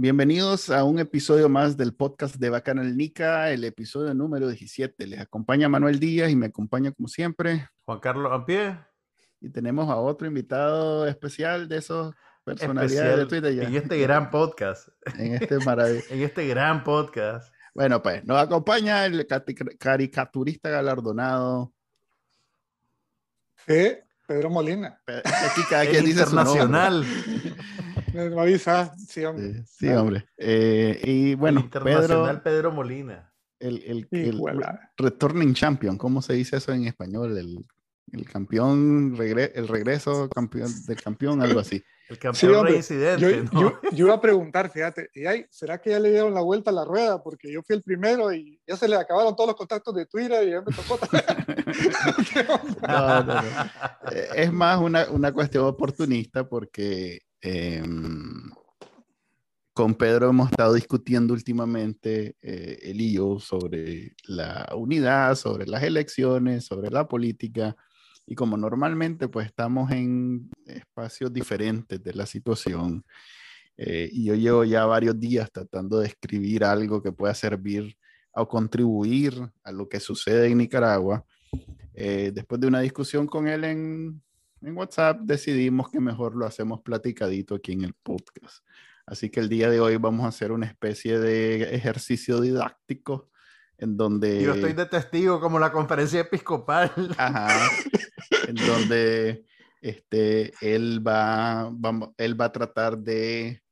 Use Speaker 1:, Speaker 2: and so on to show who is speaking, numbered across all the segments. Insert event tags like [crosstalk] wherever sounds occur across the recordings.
Speaker 1: Bienvenidos a un episodio más del podcast de Bacanal Nica, el episodio número 17. Les acompaña Manuel Díaz y me acompaña como siempre
Speaker 2: Juan Carlos Ampie.
Speaker 1: Y tenemos a otro invitado especial de esos personalidades de Twitter.
Speaker 2: Ya. En este gran podcast. [laughs]
Speaker 1: en este maravilloso. [laughs]
Speaker 2: en este gran podcast.
Speaker 1: Bueno, pues nos acompaña el caricaturista galardonado.
Speaker 3: Sí, Pedro Molina.
Speaker 1: Aquí cada quien dice
Speaker 2: internacional. [laughs]
Speaker 3: Me avisa, sí, hombre.
Speaker 1: Sí, hombre. Eh, y bueno,
Speaker 2: el internacional Pedro, Molina.
Speaker 1: El, el, el, returning champion, ¿cómo se dice eso en español? El, el campeón, regre, el regreso campeón, del campeón, algo así.
Speaker 2: El campeón sí, reincidente.
Speaker 3: Yo, ¿no? yo, yo, iba a preguntar, fíjate, ¿y ay, ¿será que ya le dieron la vuelta a la rueda? Porque yo fui el primero y ya se le acabaron todos los contactos de Twitter y ya me tocó [laughs] [laughs]
Speaker 1: no, no, no. Es más una, una cuestión oportunista porque eh, con Pedro hemos estado discutiendo últimamente, eh, y yo, sobre la unidad, sobre las elecciones, sobre la política. Y como normalmente pues estamos en espacios diferentes de la situación, eh, y yo llevo ya varios días tratando de escribir algo que pueda servir o contribuir a lo que sucede en Nicaragua. Eh, después de una discusión con él en, en WhatsApp, decidimos que mejor lo hacemos platicadito aquí en el podcast. Así que el día de hoy vamos a hacer una especie de ejercicio didáctico en donde...
Speaker 2: Yo estoy de testigo como la conferencia episcopal.
Speaker 1: Ajá. en donde este, él, va, va, él va a tratar de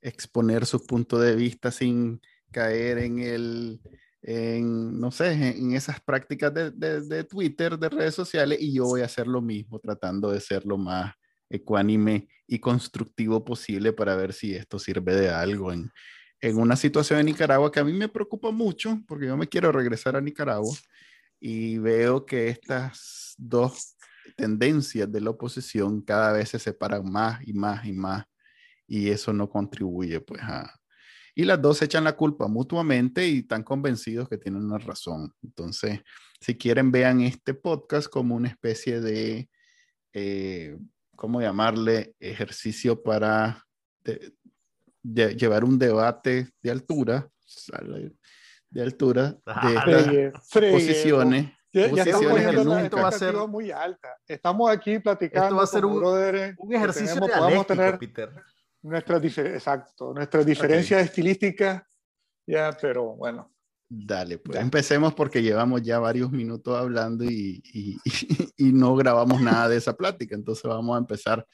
Speaker 1: exponer su punto de vista sin caer en el, en, no sé, en esas prácticas de, de, de, Twitter, de redes sociales, y yo voy a hacer lo mismo, tratando de ser lo más ecuánime y constructivo posible para ver si esto sirve de algo en, en una situación en Nicaragua que a mí me preocupa mucho, porque yo me quiero regresar a Nicaragua y veo que estas dos tendencias de la oposición cada vez se separan más y más y más, y eso no contribuye pues a, y las dos echan la culpa mutuamente y están convencidos que tienen una razón. Entonces, si quieren, vean este podcast como una especie de, eh, ¿cómo llamarle? Ejercicio para de, de, llevar un debate de altura, de altura, [laughs] de
Speaker 3: fregue,
Speaker 1: posiciones.
Speaker 3: Ya,
Speaker 1: ya
Speaker 3: estamos poniendo una expectativa muy alta. Estamos aquí platicando.
Speaker 2: Esto va a ser un, un ejercicio tenemos, dialéctico,
Speaker 3: tener,
Speaker 2: Peter
Speaker 3: nuestras exacto, nuestras diferencias okay. estilísticas, ya, pero bueno.
Speaker 1: Dale, pues ya. empecemos porque llevamos ya varios minutos hablando y, y, y, y, no grabamos nada de esa plática, entonces vamos a empezar,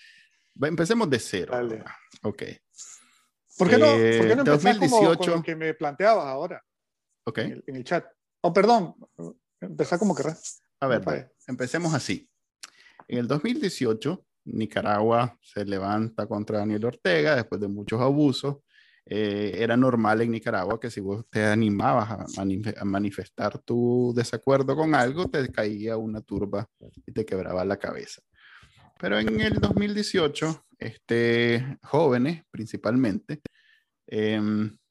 Speaker 1: empecemos de cero.
Speaker 3: Dale.
Speaker 1: Ok.
Speaker 3: ¿Por qué no, eh, ¿por qué no 2018, como con lo que me planteabas ahora?
Speaker 1: Ok.
Speaker 3: En el, en el chat. Oh, perdón, empezar como querrás.
Speaker 1: A ver, vale. empecemos así. En el 2018, Nicaragua se levanta contra Daniel Ortega después de muchos abusos. Eh, era normal en Nicaragua que si vos te animabas a, manif a, manifestar tu desacuerdo con algo, te caía una turba y te quebraba la cabeza. Pero en el 2018, este, jóvenes principalmente eh,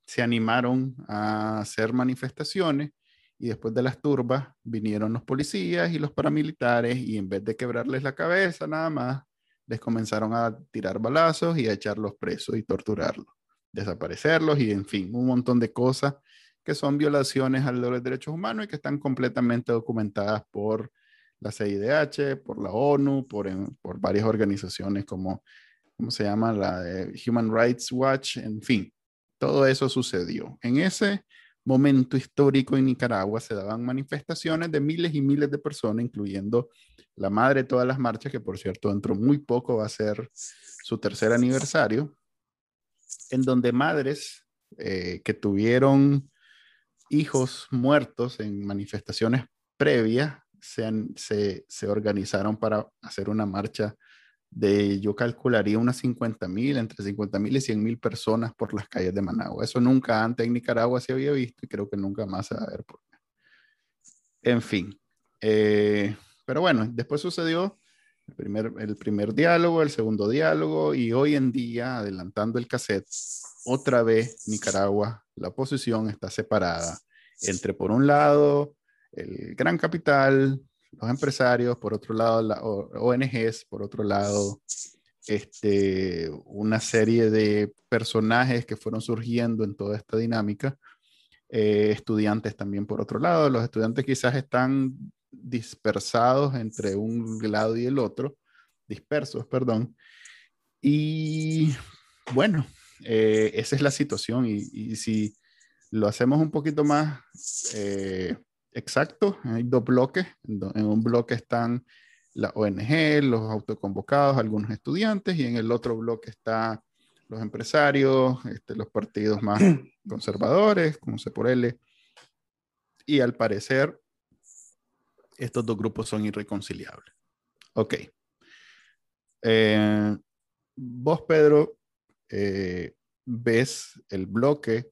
Speaker 1: se animaron a hacer manifestaciones y después de las turbas vinieron los policías y los paramilitares y en vez de quebrarles la cabeza nada más, les comenzaron a tirar balazos y a echarlos presos y torturarlos, desaparecerlos y en fin, un montón de cosas que son violaciones a los derechos humanos y que están completamente documentadas por la CIDH, por la ONU, por, varias organizaciones como, ¿cómo se llama? La Human Rights Watch, en fin, todo eso sucedió. En ese momento histórico en Nicaragua se daban manifestaciones de miles y miles de personas, incluyendo la madre de todas las marchas, que por cierto dentro muy poco va a ser su tercer aniversario, en donde madres eh, que tuvieron hijos muertos en manifestaciones previas se, organizaron para hacer una marcha de, yo calcularía unas 50 mil, entre 50 mil y 100 mil personas por las calles de Managua. Eso nunca antes en Nicaragua se había visto y creo que nunca más se va a ver. En fin. Eh, pero bueno, después sucedió el primer, el primer diálogo, el segundo diálogo y hoy en día, adelantando el cassette, otra vez Nicaragua, la oposición está separada entre, por un lado, el gran capital, los empresarios, por otro lado, ONGs, por otro lado, este, una serie de personajes que fueron surgiendo en toda esta dinámica, eh, estudiantes también por otro lado, los estudiantes quizás están dispersados entre un lado y el otro, dispersos, perdón, y bueno, eh, esa es la situación. Y, si lo hacemos un poquito más eh, exacto, hay dos bloques. En un bloque están la ONG, los autoconvocados, algunos estudiantes, y en el otro bloque están los empresarios, este, los partidos más [clears throat] conservadores, como se por L. Y al parecer, estos dos grupos son irreconciliables. Ok. Eh, vos, Pedro, eh, ves el bloque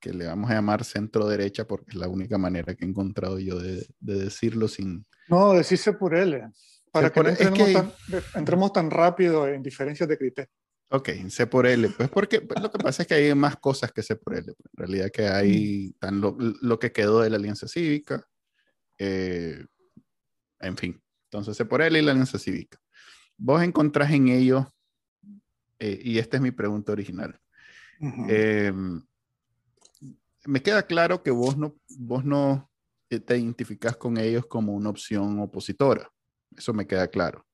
Speaker 1: que le vamos a llamar centro derecha porque es la única manera que he encontrado yo de, decirlo sin...
Speaker 3: No, decirse por él, eh, para que no entremos, tan, rápido en diferencias de criterio.
Speaker 1: Ok, sé por él. Pues porque pues, lo que pasa es que hay más cosas que sé por él. En realidad que hay mm. tan lo, que quedó de la Alianza Cívica. Eh, en fin, entonces sé por él y la Alianza Cívica. Vos encontrás en ellos, eh, y esta es mi pregunta original, me queda claro que vos no, vos no te identificás con ellos como una opción opositora. Eso me queda claro.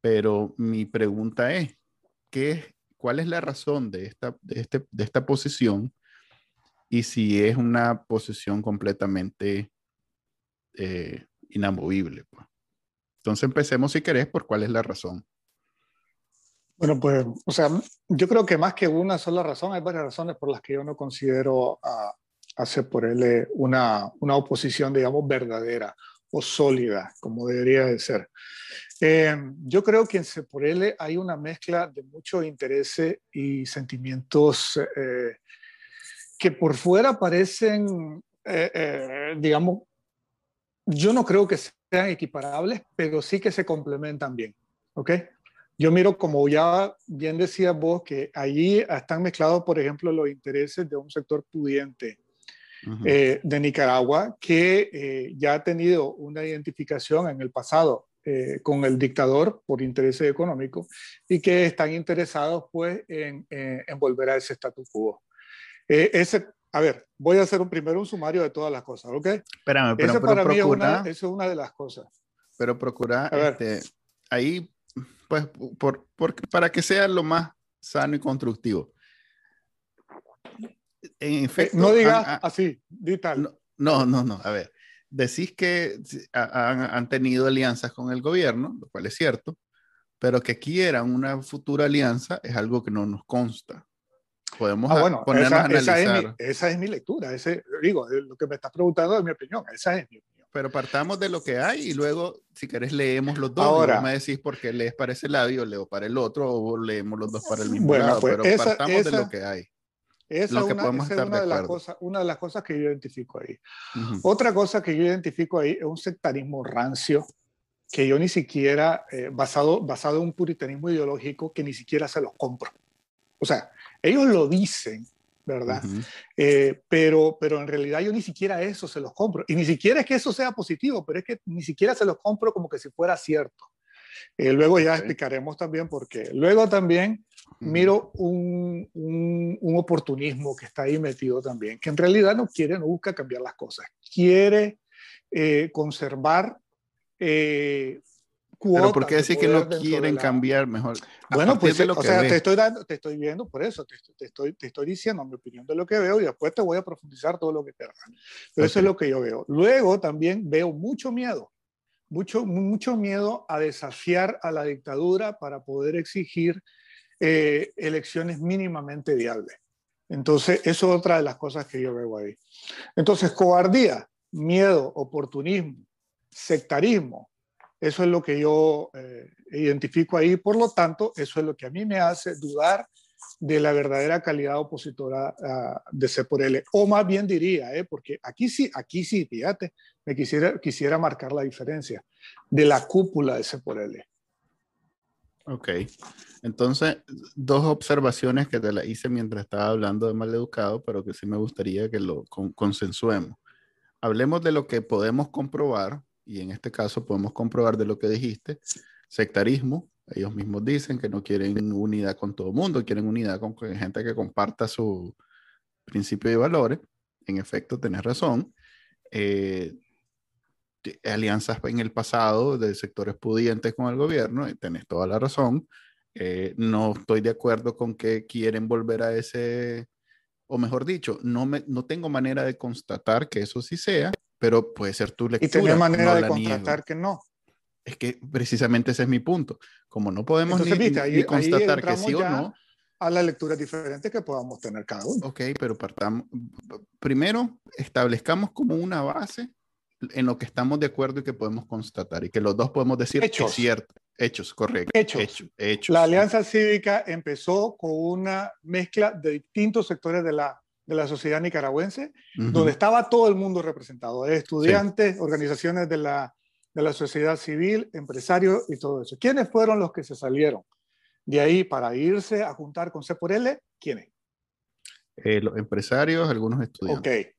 Speaker 1: Pero mi pregunta es, ¿qué, ¿cuál es la razón de esta, de, este, de esta posición? Y si es una posición completamente eh, inamovible. Pues. Entonces empecemos, si querés, por cuál es la razón.
Speaker 3: Bueno, pues, o sea, yo creo que más que una sola razón, hay varias razones por las que yo no considero a, a él una, una oposición, digamos, verdadera o sólida, como debería de ser. Eh, yo creo que en L hay una mezcla de mucho interés y sentimientos eh, que por fuera parecen, eh, digamos, yo no creo que sean equiparables, pero sí que se complementan bien. ¿ok? Yo miro, como ya bien decías vos, que allí están mezclados, por ejemplo, los intereses de un sector pudiente eh, de Nicaragua que eh, ya ha tenido una identificación en el pasado eh, con el dictador por intereses económicos y que están interesados pues en, en volver a ese status quo. ese, a ver, voy a hacer un, primero un sumario de todas las cosas, ¿ok?
Speaker 1: Espérame, pero,
Speaker 3: eso para mí es una, eso es una de las cosas.
Speaker 1: Pero procura, este, ahí pues, por, para que sea lo más sano y constructivo.
Speaker 3: En efecto, no digas así, di
Speaker 1: tal. No, no, no, a ver, decís que han, tenido alianzas con el gobierno, lo cual es cierto, pero que quieran una futura alianza es algo que no nos consta. Podemos
Speaker 3: ah, bueno, ponernos a analizar. Esa es, mi, esa es mi lectura, ese, digo, lo que me estás preguntando es mi opinión, esa es mi opinión.
Speaker 1: Pero partamos de lo que hay y luego, si querés, leemos los dos. Ahora, me decís por qué lees para ese lado y leo para el otro o leemos los dos para el mismo lado. Pues pero partamos de lo que hay.
Speaker 3: Esa es una, de, las cosas, una de las cosas que yo identifico ahí. Otra cosa que yo identifico ahí es un sectarismo rancio que yo ni siquiera, eh, basado, basado en un puritanismo ideológico, que ni siquiera se los compro. O sea, ellos lo dicen, ¿verdad? Eh, pero, pero en realidad yo ni siquiera eso se los compro. Y ni siquiera es que eso sea positivo, pero es que ni siquiera se los compro como que si fuera cierto. Eh, luego ya explicaremos también por qué. Luego también miro un, un, oportunismo que está ahí metido también, que en realidad no quiere, no busca cambiar las cosas. Quiere eh, conservar
Speaker 1: pero ¿por qué decir que no quieren cambiar mejor?
Speaker 3: Bueno, pues lo o sea, te estoy, dando, te estoy viendo por eso, te, estoy, te estoy diciendo mi opinión de lo que veo y después te voy a profundizar todo lo que te Pero eso es lo que yo veo. Luego también veo mucho miedo, mucho, mucho miedo a desafiar a la dictadura para poder exigir eh, elecciones mínimamente viables. Entonces, eso es otra de las cosas que yo veo ahí. Entonces, cobardía, miedo, oportunismo, sectarismo, Eso es lo que yo eh, identifico ahí. Por lo tanto, eso es lo que a mí me hace dudar de la verdadera calidad opositora uh, de C por L. O más bien diría, eh, porque aquí sí, aquí sí, fíjate, me quisiera, quisiera marcar la diferencia de la cúpula de C por L.
Speaker 1: Ok, entonces dos observaciones que te la hice mientras estaba hablando de maleducado, pero que sí me gustaría que lo consensuemos. Hablemos de lo que podemos comprobar, y en este caso podemos comprobar de lo que dijiste, sectarismo, ellos mismos dicen que no quieren unidad con todo el mundo, quieren unidad con gente que comparta su principio y valores. En efecto, tenés razón. Eh, alianzas en el pasado de sectores pudientes con el gobierno, y tenés toda la razón. Eh, no estoy de acuerdo con que quieren volver a ese, o mejor dicho, no, me, no tengo manera de constatar que eso sí sea, pero puede ser tu lectura.
Speaker 3: Y tener manera de constatar que no.
Speaker 1: Es que precisamente ese es mi punto. Como no podemos ni, constatar que sí o no.
Speaker 3: A las lecturas diferentes que podamos tener cada uno.
Speaker 1: Ok, pero partamos. Primero, establezcamos como una base en lo que estamos de acuerdo y que podemos constatar y que los dos podemos decir
Speaker 3: Hechos.
Speaker 1: que es cierto. Hechos, correcto.
Speaker 3: Hechos. Hechos. La Alianza Cívica empezó con una mezcla de distintos sectores de la, de la sociedad nicaragüense, donde estaba todo el mundo representado, estudiantes, organizaciones de la, de la sociedad civil, empresarios y todo eso. ¿Quiénes fueron los que se salieron de ahí para irse a juntar con C por L? ¿Quiénes?
Speaker 1: Eh, los empresarios, algunos estudiantes.
Speaker 3: Ok.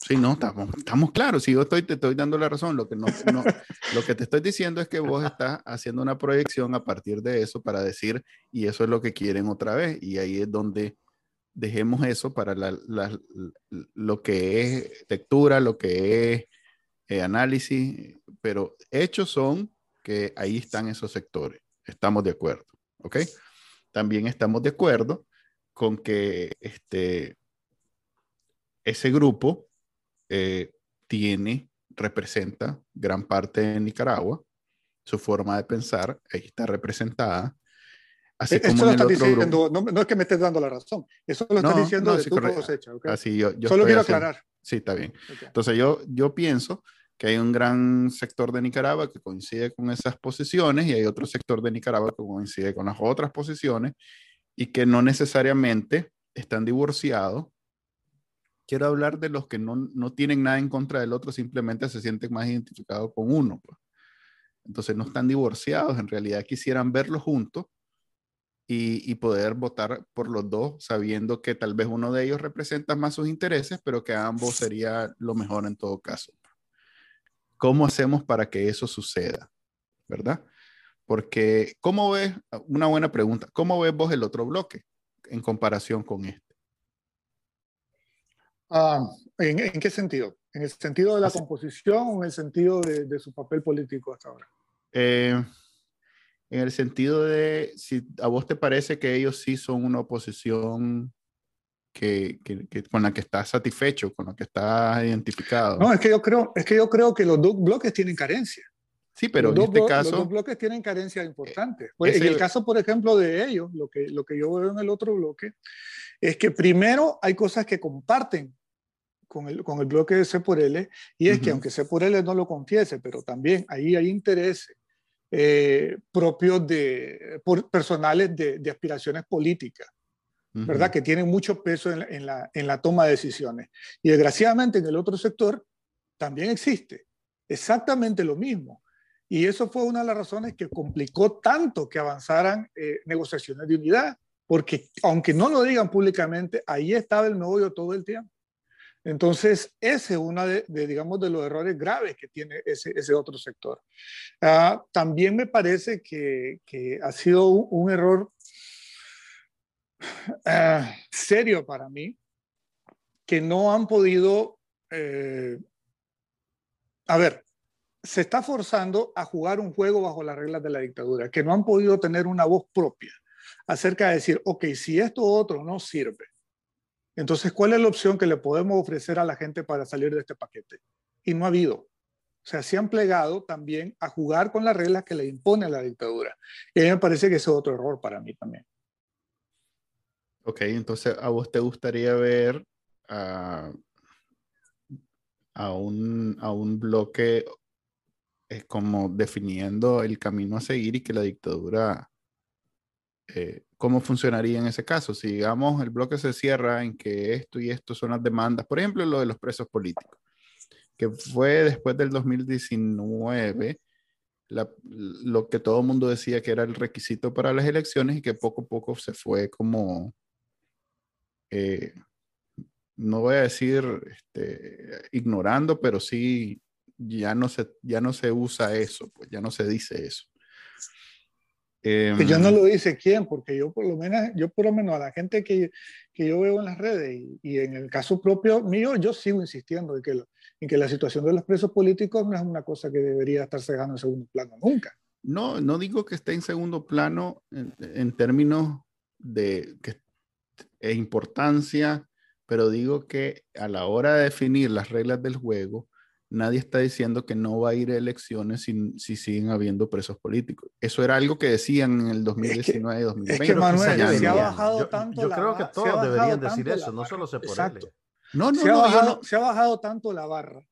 Speaker 1: Sí, no, estamos, estamos claros. Si yo estoy, te estoy dando la razón, lo que, no, no, [laughs] lo que te estoy diciendo es que vos estás haciendo una proyección a partir de eso para decir, y eso es lo que quieren otra vez. Y ahí es donde dejemos eso para lo que es lectura, lo que es eh, análisis, pero hechos son que ahí están esos sectores. Estamos de acuerdo, ¿ok? También estamos de acuerdo con que este, ese grupo eh, tiene, representa gran parte de Nicaragua, su forma de pensar, ahí está representada.
Speaker 3: Así e-, como lo diciendo, no, no, es que me estés dando la razón, eso lo estás diciendo de sí, tu cosecha. ¿okay?
Speaker 1: Así yo, yo
Speaker 3: Solo quiero
Speaker 1: haciendo,
Speaker 3: aclarar.
Speaker 1: Sí, está bien. Okay. Entonces yo, yo pienso que hay un gran sector de Nicaragua que coincide con esas posiciones y hay otro sector de Nicaragua que coincide con las otras posiciones y que no necesariamente están divorciados. Quiero hablar de los que no, no tienen nada en contra del otro, simplemente se sienten más identificados con uno. Pues. Entonces no están divorciados, en realidad quisieran verlos juntos y, y, poder votar por los dos, sabiendo que tal vez uno de ellos representa más sus intereses, pero que ambos sería lo mejor en todo caso. ¿Cómo hacemos para que eso suceda? ¿Verdad? Porque, ¿cómo ves? Una buena pregunta. ¿Cómo ves vos el otro bloque en comparación con este?
Speaker 3: Uh, ¿en, ¿en, qué sentido? ¿En el sentido de la Así. composición o en el sentido de, de, su papel político hasta ahora?
Speaker 1: Eh, en el sentido de si a vos te parece que ellos sí son una oposición que, que, que, con la que estás satisfecho, con la que estás identificado.
Speaker 3: No, es que yo creo, es que, yo creo que los dos bloques tienen carencia.
Speaker 1: Sí, pero
Speaker 3: los
Speaker 1: en este caso...
Speaker 3: Los dos bloques tienen carencias importantes. Pues, en el, el caso, por ejemplo, de ellos, lo que, lo que yo veo en el otro bloque, es que primero hay cosas que comparten con el, con el bloque de C por L, y es uh -huh. que aunque C por L no lo confiese, pero también ahí hay intereses eh, propios de, por, personales de, de aspiraciones políticas. ¿verdad? Que tienen mucho peso en la, en, la, en la toma de decisiones. Y desgraciadamente en el otro sector también existe exactamente lo mismo. Y eso fue una de las razones que complicó tanto que avanzaran eh, negociaciones de unidad, porque aunque no lo digan públicamente, ahí estaba el meollo todo el tiempo. Entonces, ese es uno de, de, digamos, de los errores graves que tiene ese, ese otro sector. Uh, también me parece que, que ha sido un, error uh, serio para mí, que no han podido, eh, a ver, se está forzando a jugar un juego bajo las reglas de la dictadura, que no han podido tener una voz propia acerca de decir, ok, si esto otro no sirve, entonces, ¿cuál es la opción que le podemos ofrecer a la gente para salir de este paquete? Y no ha habido. O sea, se han plegado también a jugar con las reglas que le impone la dictadura. Y a mí me parece que ese es otro error para mí también.
Speaker 1: Ok, entonces a vos te gustaría ver a, un, a un bloque es como definiendo el camino a seguir y que la dictadura, eh, ¿cómo funcionaría en ese caso? Si digamos el bloque se cierra en que esto y esto son las demandas, por ejemplo, lo de los presos políticos, que fue después del 2019 lo que todo el mundo decía que era el requisito para las elecciones y que poco a poco se fue como, eh, no voy a decir este, ignorando, pero sí ya no, se, ya no se usa eso, pues ya no se dice eso.
Speaker 3: Eh, yo no lo dice quién, porque yo por lo menos, yo por lo menos a la gente que, que yo veo en las redes y, y, en el caso propio mío, yo sigo insistiendo en que, en que la situación de los presos políticos no es una cosa que debería estar dejando en segundo plano nunca.
Speaker 1: No, no digo que esté en segundo plano en, en términos de que, e importancia, pero digo que a la hora de definir las reglas del juego, nadie está diciendo que no va a ir a elecciones si, si siguen habiendo presos políticos. Eso era algo que decían en el 2019 y 2020.
Speaker 3: Es que Manuel, se ha bajado
Speaker 2: yo,
Speaker 3: tanto
Speaker 2: yo
Speaker 3: la
Speaker 2: creo que todos deberían decir eso, no solo se por.
Speaker 1: No, no,
Speaker 3: se, ha
Speaker 1: no,
Speaker 3: bajado,
Speaker 1: no.
Speaker 3: se ha bajado tanto la barra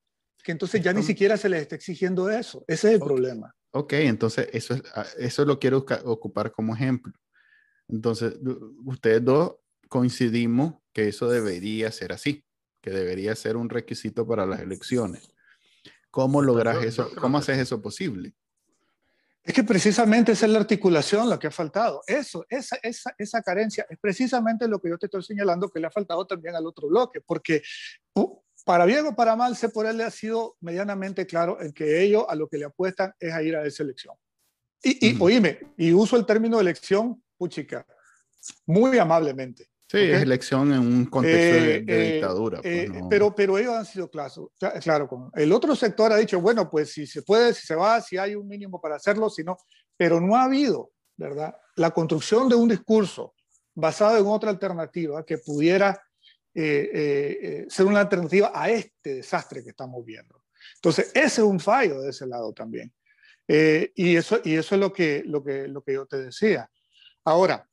Speaker 3: que entonces ya ni siquiera se les está exigiendo eso. Ese es el
Speaker 1: okay.
Speaker 3: problema.
Speaker 1: Ok, entonces eso, es, eso lo quiero ocupar como ejemplo. Entonces, ustedes dos coincidimos que eso debería ser así, que debería ser un requisito para las elecciones. ¿Cómo logras eso? ¿Cómo haces eso posible?
Speaker 3: Es que precisamente esa es la articulación lo que ha faltado. Eso, esa, esa, esa carencia es precisamente lo que yo te estoy señalando que le ha faltado también al otro bloque, porque para bien o para mal, se por él ha sido medianamente claro en que ellos a lo que le apuestan es a ir a esa elección. Y, y uh -huh. oíme, y uso el término elección, puchica, muy amablemente.
Speaker 1: Sí, ¿okay? es elección en un contexto eh, de, de eh, dictadura.
Speaker 3: Eh, pues no. pero, pero ellos han sido claros. Claro, con, el otro sector ha dicho, bueno, pues si se puede, si se va, si hay un mínimo para hacerlo, si no. Pero no ha habido, ¿verdad? La construcción de un discurso basado en otra alternativa que pudiera ser una alternativa a este desastre que estamos viendo. Entonces, ese es un fallo de ese lado también. y, eso, y eso es lo que, lo, que, lo que yo te decía. Ahora,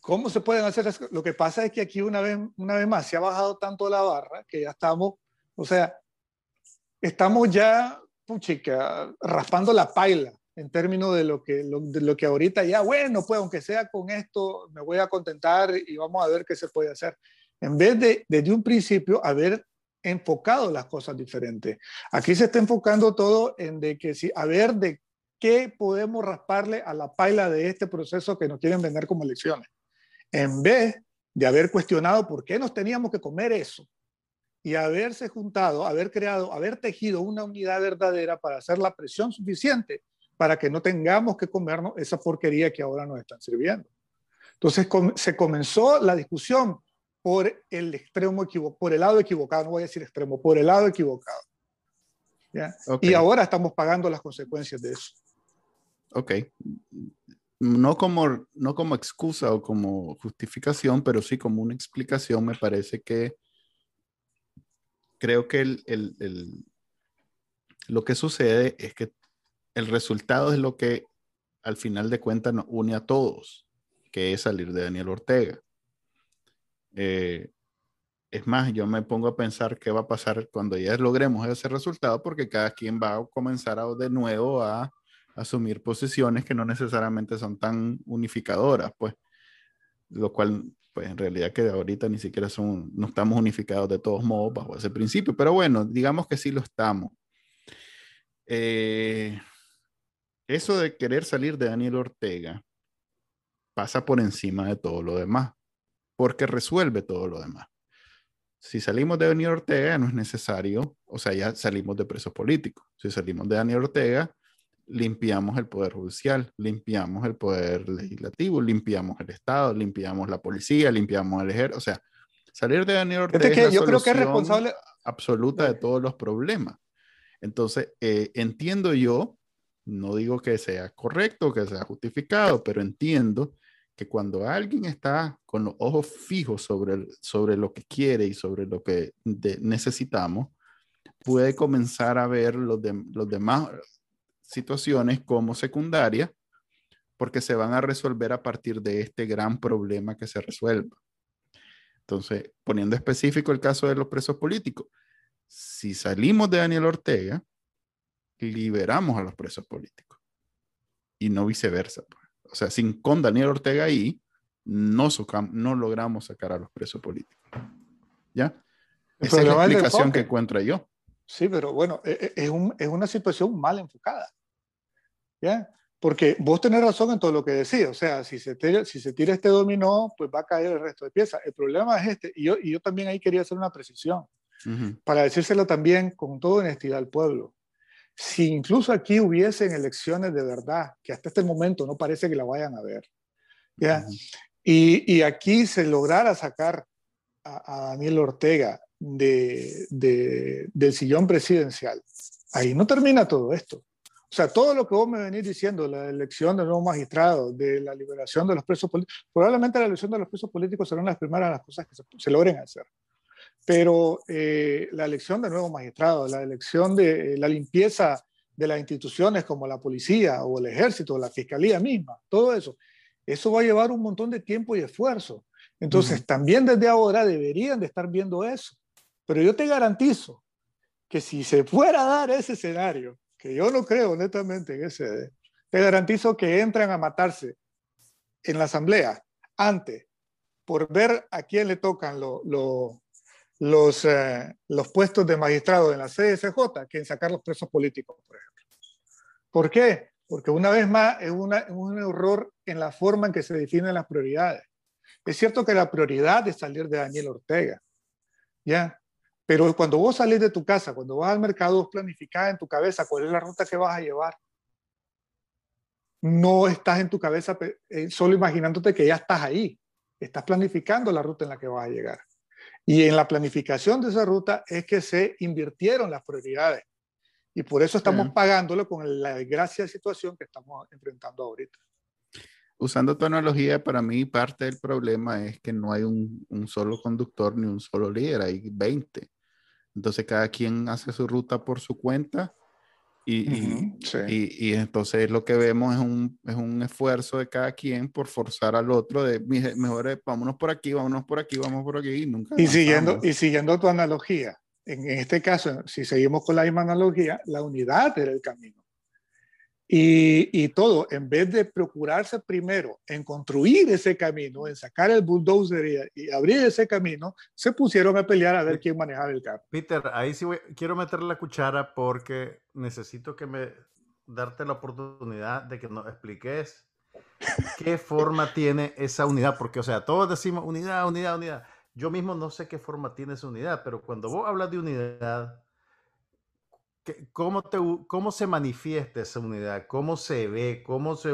Speaker 3: ¿Cómo se pueden hacer eso? Lo que pasa es que aquí una vez, una vez más se ha bajado tanto la barra que ya estamos, o sea, estamos ya, puchica, raspando la paila en términos de lo, que, lo, de lo que ahorita ya, bueno, pues aunque sea con esto, me voy a contentar y vamos a ver qué se puede hacer. En vez de, desde un principio, haber enfocado las cosas diferentes. Aquí se está enfocando todo en de que si, a ver de qué podemos rasparle a la paila de este proceso que nos quieren vender como elecciones. En vez de haber cuestionado por qué nos teníamos que comer eso y haberse juntado, haber creado, haber tejido una unidad verdadera para hacer la presión suficiente para que no tengamos que comernos esa porquería que ahora nos están sirviendo. Entonces se comenzó la discusión por el extremo por el lado equivocado, no voy a decir extremo, por el lado equivocado. ¿ya? Okay. Y ahora estamos pagando las consecuencias de eso.
Speaker 1: Ok. No como, no como excusa o como justificación, pero sí como una explicación, me parece que creo que el, el, lo que sucede es que el resultado es lo que al final de cuentas nos une a todos, que es salir de Daniel Ortega. Eh, es más, yo me pongo a pensar qué va a pasar cuando ya logremos ese resultado, porque cada quien va a comenzar a, de nuevo a asumir posiciones que no necesariamente son tan unificadoras, pues, lo cual, pues, en realidad que ahorita ni siquiera son, no estamos unificados de todos modos bajo ese principio, pero bueno, digamos que sí lo estamos. Eh, eso de querer salir de Daniel Ortega pasa por encima de todo lo demás, porque resuelve todo lo demás. Si salimos de Daniel Ortega, no es necesario, o sea, ya salimos de presos políticos. Si salimos de Daniel Ortega, limpiamos el poder judicial, limpiamos el poder legislativo, limpiamos el Estado, limpiamos la policía, limpiamos el ejército. O sea, salir de Daniel Ortega
Speaker 3: es, que es yo creo que es responsable
Speaker 1: absoluta de todos los problemas. Entonces, eh, entiendo yo, no digo que sea correcto, que sea justificado, pero entiendo que cuando alguien está con los ojos fijos sobre, el, sobre lo que quiere y sobre lo que de, necesitamos, puede comenzar a ver los, de, los demás situaciones como secundarias porque se van a resolver a partir de este gran problema que se resuelva. Entonces, poniendo específico el caso de los presos políticos, si salimos de Daniel Ortega, liberamos a los presos políticos y no viceversa. Pues. O sea, sin con Daniel Ortega ahí, no, no logramos sacar a los presos políticos. ¿Ya? Esa es la explicación que encuentro yo.
Speaker 3: Sí, pero bueno, e, e, es, un, es una situación mal enfocada. ¿Ya? Porque vos tenés razón en todo lo que decís, o sea, si se, tira, si se tira este dominó, pues va a caer el resto de piezas. El problema es este, y yo, y yo también ahí quería hacer una precisión, para decírselo también con toda honestidad al pueblo. Si incluso aquí hubiesen elecciones de verdad, que hasta este momento no parece que la vayan a ver, ¿ya? y, y, aquí se lograra sacar a, a Daniel Ortega de, de, del sillón presidencial, ahí no termina todo esto. O sea, todo lo que vos me venís diciendo, la elección del nuevo magistrado, de la liberación de los presos políticos, probablemente la elección de los presos políticos serán las primeras las cosas que se, logren hacer. Pero eh, la elección del nuevo magistrado, la elección de la limpieza de las instituciones como la policía o el ejército o la fiscalía misma, todo eso, eso va a llevar un montón de tiempo y esfuerzo. Entonces, también desde ahora deberían de estar viendo eso. Pero yo te garantizo que si se fuera a dar ese escenario, que yo no creo honestamente en ese, te garantizo que entran a matarse en la asamblea antes por ver a quién le tocan los, eh, los puestos de magistrado en la CSJ que en sacar los presos políticos, por ejemplo. ¿Por qué? Porque una vez más es, una, es un error en la forma en que se definen las prioridades. Es cierto que la prioridad es salir de Daniel Ortega, ¿ya? Pero cuando vos salís de tu casa, cuando vas al mercado, vos planificás en tu cabeza cuál es la ruta que vas a llevar. No estás en tu cabeza eh, solo imaginándote que ya estás ahí. Estás planificando la ruta en la que vas a llegar. Y en la planificación de esa ruta es que se invirtieron las prioridades. Y por eso estamos pagándolo con la desgracia de situación que estamos enfrentando ahorita.
Speaker 1: Usando tu analogía, para mí parte del problema es que no hay un, un solo conductor ni un solo líder, hay 20. Entonces cada quien hace su ruta por su cuenta y, y, y, entonces lo que vemos es un, es un, esfuerzo de cada quien por forzar al otro de mejor vámonos por aquí, vámonos por aquí, vamos por aquí y nunca.
Speaker 3: Y siguiendo, y siguiendo tu analogía, en este caso, si seguimos con la misma analogía, la unidad era el camino. Y, todo, en vez de procurarse primero en construir ese camino, en sacar el bulldozer y, abrir ese camino, se pusieron a pelear a ver quién manejaba el carro.
Speaker 2: Peter, ahí sí quiero meterle la cuchara porque necesito que me darte la oportunidad de que nos expliques qué [laughs] forma tiene esa unidad, porque o sea, todos decimos unidad, unidad, unidad. Yo mismo no sé qué forma tiene esa unidad, pero cuando vos hablas de unidad, ¿Cómo, te, ¿Cómo se manifiesta esa unidad? ¿Cómo se ve? ¿Cómo se,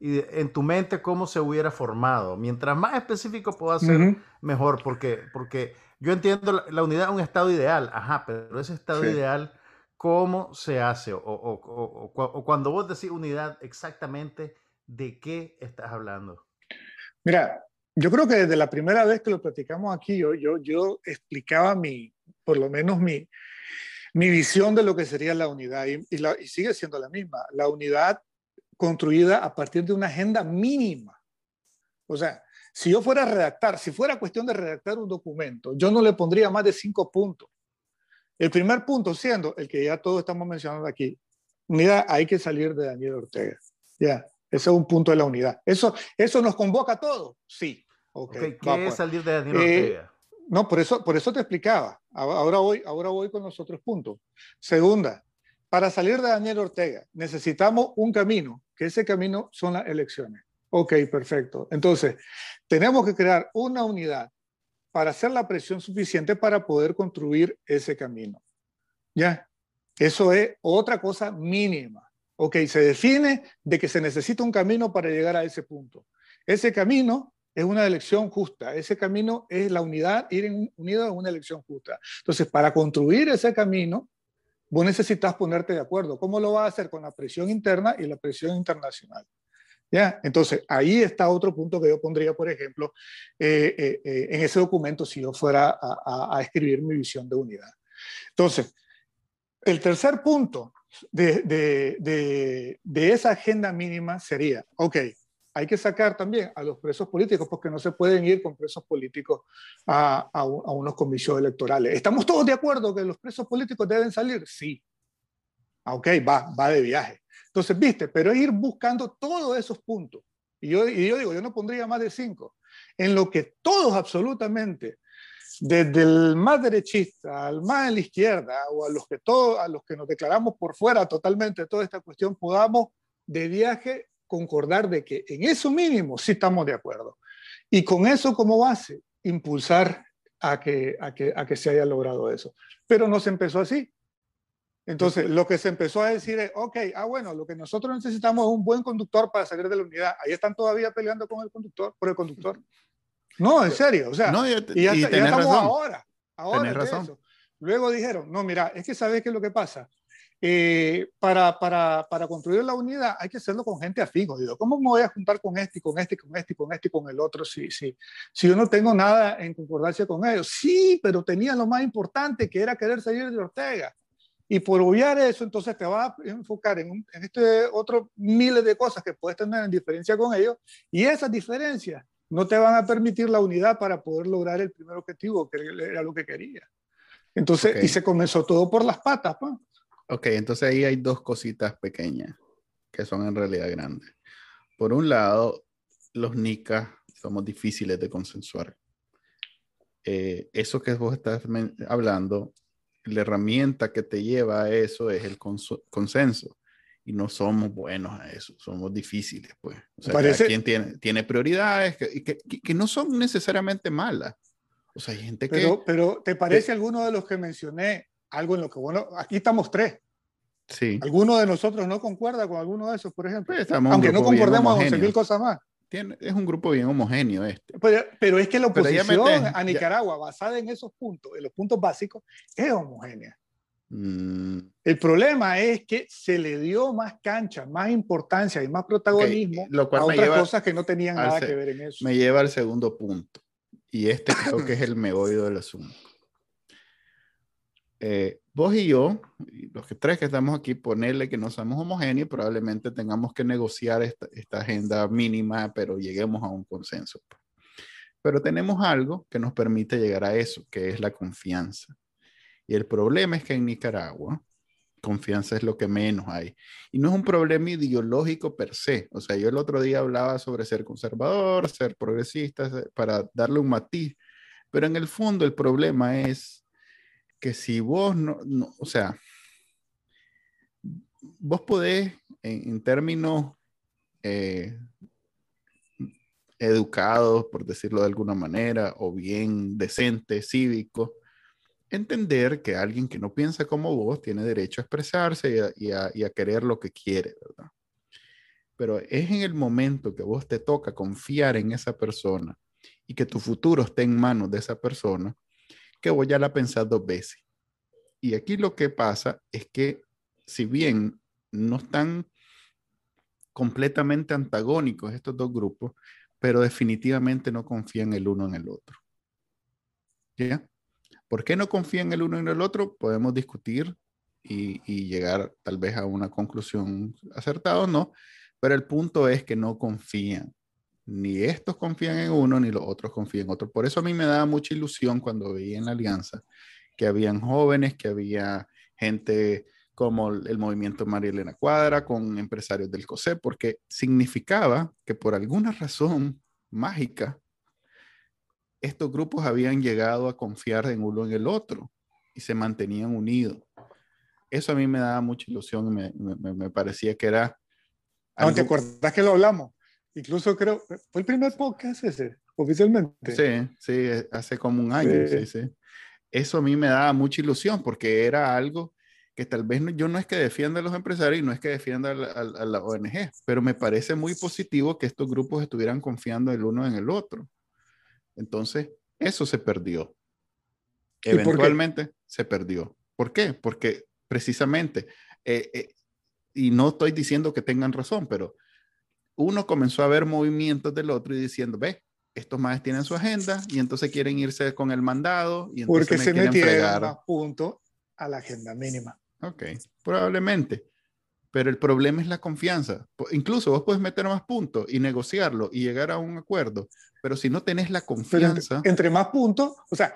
Speaker 2: y en tu mente cómo se hubiera formado? Mientras más específico pueda ser, mejor, porque, porque yo entiendo la, unidad es un estado ideal, ajá, pero ese estado ideal, ¿cómo se hace? O, o, o, cuando vos decís unidad, exactamente de qué estás hablando.
Speaker 3: Mira, yo creo que desde la primera vez que lo platicamos aquí, yo, yo, yo explicaba mi, por lo menos mi, mi visión de lo que sería la unidad, y, sigue siendo la misma, la unidad construida a partir de una agenda mínima. O sea, si yo fuera a redactar, si fuera cuestión de redactar un documento, yo no le pondría más de cinco puntos. El primer punto siendo el que ya todos estamos mencionando aquí, unidad, hay que salir de Daniel Ortega. Ya, ese es un punto de la unidad. ¿Eso, eso nos convoca a todos? Sí.
Speaker 2: Okay, ¿Qué es salir de Daniel eh, Ortega?
Speaker 3: No, por eso, por eso te explicaba. Ahora voy, ahora voy con los otros puntos. Segunda, para salir de Daniel Ortega necesitamos un camino, que ese camino son las elecciones. Ok, perfecto. Entonces, tenemos que crear una unidad para hacer la presión suficiente para poder construir ese camino. ¿Ya? Eso es otra cosa mínima. Ok, se define de que se necesita un camino para llegar a ese punto. Ese camino es una elección justa. Ese camino es la unidad, ir unido a una elección justa. Entonces, para construir ese camino, vos necesitas ponerte de acuerdo. ¿Cómo lo vas a hacer? Con la presión interna y la presión internacional. ¿Ya? Entonces, ahí está otro punto que yo pondría, por ejemplo, eh, eh, eh, en ese documento si yo fuera a, escribir mi visión de unidad. Entonces, el tercer punto de, de, de esa agenda mínima sería, ok, hay que sacar también a los presos políticos porque no se pueden ir con presos políticos a, a, unos comicios electorales. ¿Estamos todos de acuerdo que los presos políticos deben salir? Sí. Ah, ok, va, va de viaje. Entonces, viste, pero ir buscando todos esos puntos. Y yo, y yo digo, yo no pondría más de cinco, en lo que todos absolutamente, desde el más derechista al más en la izquierda, o a los que todos, a los que nos declaramos por fuera totalmente de toda esta cuestión, podamos de viaje concordar de que en eso mínimo sí estamos de acuerdo. Y con eso como base, impulsar a que, a que, a que se haya logrado eso. Pero no se empezó así. Entonces, lo que se empezó a decir es, ok, ah, bueno, lo que nosotros necesitamos es un buen conductor para salir de la unidad. Ahí están todavía peleando con el conductor, por el conductor. No, en serio, o sea,
Speaker 1: No, y,
Speaker 3: y ya,
Speaker 1: y
Speaker 3: ya estamos
Speaker 1: razón.
Speaker 3: ahora. ahora
Speaker 1: razón.
Speaker 3: eso. Luego dijeron, no, mira, es que sabes qué es lo que pasa. Eh, para, para, para construir la unidad hay que hacerlo con gente afín. Digo, ¿cómo me voy a juntar con este, y con este, y con este, y con este, con el otro si, si, si yo no tengo nada en concordancia con ellos? Sí, pero tenía lo más importante, que era querer salir de Ortega. Y por obviar eso, entonces te vas a enfocar en, un- en este otro miles de cosas que puedes tener en diferencia con ellos, y esas diferencias no te van a permitir la unidad para poder lograr el primer objetivo, que era lo que quería. Entonces,
Speaker 1: Ok.
Speaker 3: y se comenzó todo por las patas, pues.
Speaker 1: Ok, entonces ahí hay dos cositas pequeñas que son en realidad grandes. Por un lado, los NICA somos difíciles de consensuar. Eh, eso que vos estás hablando, la herramienta que te lleva a eso es el consenso. Y no somos buenos a eso, somos difíciles, pues. O sea,
Speaker 3: Parece-
Speaker 1: quien tiene, tiene prioridades que, que, que- que no son necesariamente malas. O sea, hay gente que...
Speaker 3: Pero, pero ¿te parece alguno de los que mencioné algo en lo que, bueno, aquí estamos tres.
Speaker 1: sí.
Speaker 3: ¿Alguno de nosotros no concuerda con alguno de esos, por ejemplo?
Speaker 1: Pues
Speaker 3: Aunque no concordemos
Speaker 1: homogéneo.
Speaker 3: mil cosas más.
Speaker 1: Tiene- es un grupo bien homogéneo este.
Speaker 3: Pero, pero es que la
Speaker 1: ya
Speaker 3: oposición a
Speaker 1: ya-
Speaker 3: Nicaragua, basada en esos puntos, en los puntos básicos, es homogénea.
Speaker 1: Mm,
Speaker 3: El problema es que se le dio más cancha, más importancia y más protagonismo
Speaker 1: lo cual
Speaker 3: a otras cosas que no tenían nada que ver en eso.
Speaker 1: me lleva al segundo punto. Y este creo que es el meollo del asunto. Eh, vos y yo, los que tres que estamos aquí, ponerle que no somos homogéneos, probablemente tengamos que negociar esta, esta agenda mínima, pero lleguemos a un consenso. Pero tenemos algo que nos permite llegar a eso, que es la confianza. Y el problema es que en Nicaragua, confianza es lo que menos hay. Y no es un problema ideológico per se. O sea, yo el otro día hablaba sobre ser conservador, ser progresista, para darle un matiz. Pero en el fondo el problema es que si vos no, no- o sea, vos podés en, términos eh, educados, por decirlo de alguna manera, o bien decentes, cívicos, entender que alguien que no piensa como vos tiene derecho a expresarse y y a querer lo que quiere, ¿verdad? Pero es en el momento que vos te toca confiar en esa persona y que tu futuro esté en manos de esa persona, que vos ya la pensás dos veces. Y aquí lo que pasa es que si bien no están completamente antagónicos estos dos grupos, pero definitivamente no confían el uno en el otro. ¿Ya? ¿Por qué no confían el uno en el otro? Podemos discutir y, y llegar tal vez a una conclusión acertada o no, pero el punto es que no confían. Ni estos confían en uno, ni los otros confían en otro. Por eso a mí me daba mucha ilusión cuando veía en la alianza que habían jóvenes, que había gente como el movimiento María Elena Cuadra, con empresarios del COSE, porque significaba que por alguna razón mágica, estos grupos habían llegado a confiar en uno en el otro y se mantenían unidos. Eso a mí me daba mucha ilusión, me, me- me parecía que era...
Speaker 3: No, ¿Te
Speaker 1: algo-
Speaker 3: acordás que lo hablamos? Incluso creo, fue el primer podcast ese, oficialmente.
Speaker 1: Sí, sí, hace como un año,
Speaker 3: Sí.
Speaker 1: sí, sí. Eso a mí me daba mucha ilusión porque era algo que tal vez no- yo no es que defienda a los empresarios y no es que defienda a la, a a la ONG, pero me parece muy positivo que estos grupos estuvieran confiando el uno en el otro. Entonces, eso se perdió. Eventualmente se perdió. ¿Por qué? Porque precisamente, eh, eh, y no estoy diciendo que tengan razón, pero uno comenzó a ver movimientos del otro y diciendo, ve, estos más tienen su agenda y entonces quieren irse con el mandado y entonces
Speaker 3: Porque
Speaker 1: me
Speaker 3: se metieron más puntos a la agenda mínima.
Speaker 1: Ok, probablemente. Pero el problema es la confianza. Incluso vos puedes meter más puntos y negociarlo y llegar a un acuerdo, pero si no tenés la
Speaker 3: Pero entre,
Speaker 1: confianza,
Speaker 3: entre más puntos, o sea,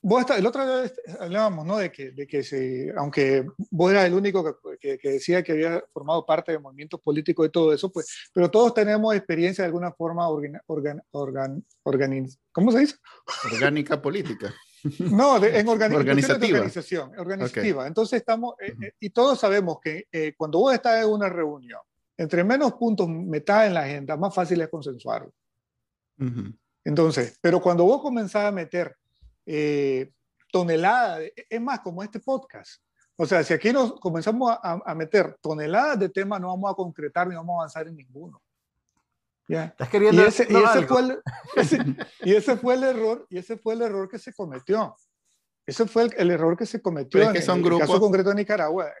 Speaker 3: vos está, el otro día hablábamos, ¿no? De que, de que se, aunque vos eras el único que, que, decía que había formado parte de movimientos políticos y todo eso, pues, pero todos tenemos experiencia de alguna forma organ, organ, organ, ¿cómo se dice?
Speaker 1: Orgánica política.
Speaker 3: No, en
Speaker 1: organizativa.
Speaker 3: organización, organizativa. Entonces estamos, eh, eh, y todos sabemos que eh, cuando vos estás en una reunión, entre menos puntos metas en la agenda, más fácil es consensuarlo. Entonces, pero cuando vos comenzás a meter eh, toneladas, es más, como este podcast. O sea, si aquí nos comenzamos a, meter toneladas de temas, no vamos a concretar ni vamos a avanzar en ninguno. ¿Ya?
Speaker 2: ¿Estás queriendo
Speaker 3: y ese, y ese, fue el, [laughs] y ese fue el error, y ese fue el error que se cometió. Ese fue el, error que se cometió
Speaker 1: en, que son
Speaker 3: el caso concreto de Nicaragua.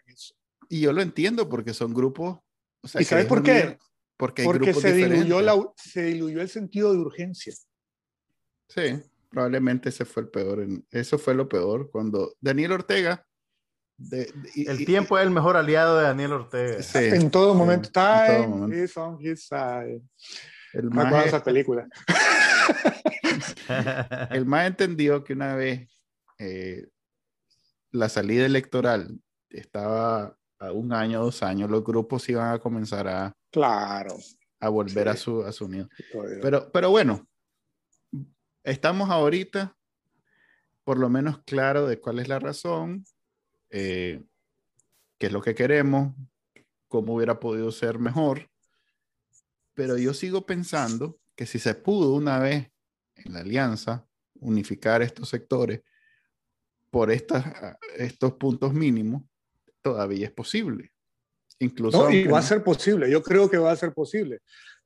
Speaker 1: Y yo lo entiendo porque son grupos.
Speaker 3: O sea, ¿Y sabes por qué?
Speaker 1: Porque,
Speaker 3: porque se, diluyó la, se diluyó el sentido de urgencia.
Speaker 1: Sí probablemente ese fue el peor. Eso fue lo peor cuando Daniel Ortega.
Speaker 2: el tiempo es el mejor aliado de Daniel Ortega.
Speaker 3: en todo momento. Time is on his side. El más esa película. [laughs]
Speaker 1: el más entendió que una vez eh, la salida electoral estaba a un año, dos años, los grupos iban a comenzar a,
Speaker 3: claro.
Speaker 1: a volver a su, a su unión. Pero, pero bueno, estamos ahorita por lo menos claro de cuál es la razón, eh, qué es lo que queremos, cómo hubiera podido ser mejor. Pero yo sigo pensando que si se pudo una vez en la alianza unificar estos sectores por estas, estos puntos mínimos, todavía es posible. Incluso
Speaker 3: y va a ser posible, yo creo que va a ser posible.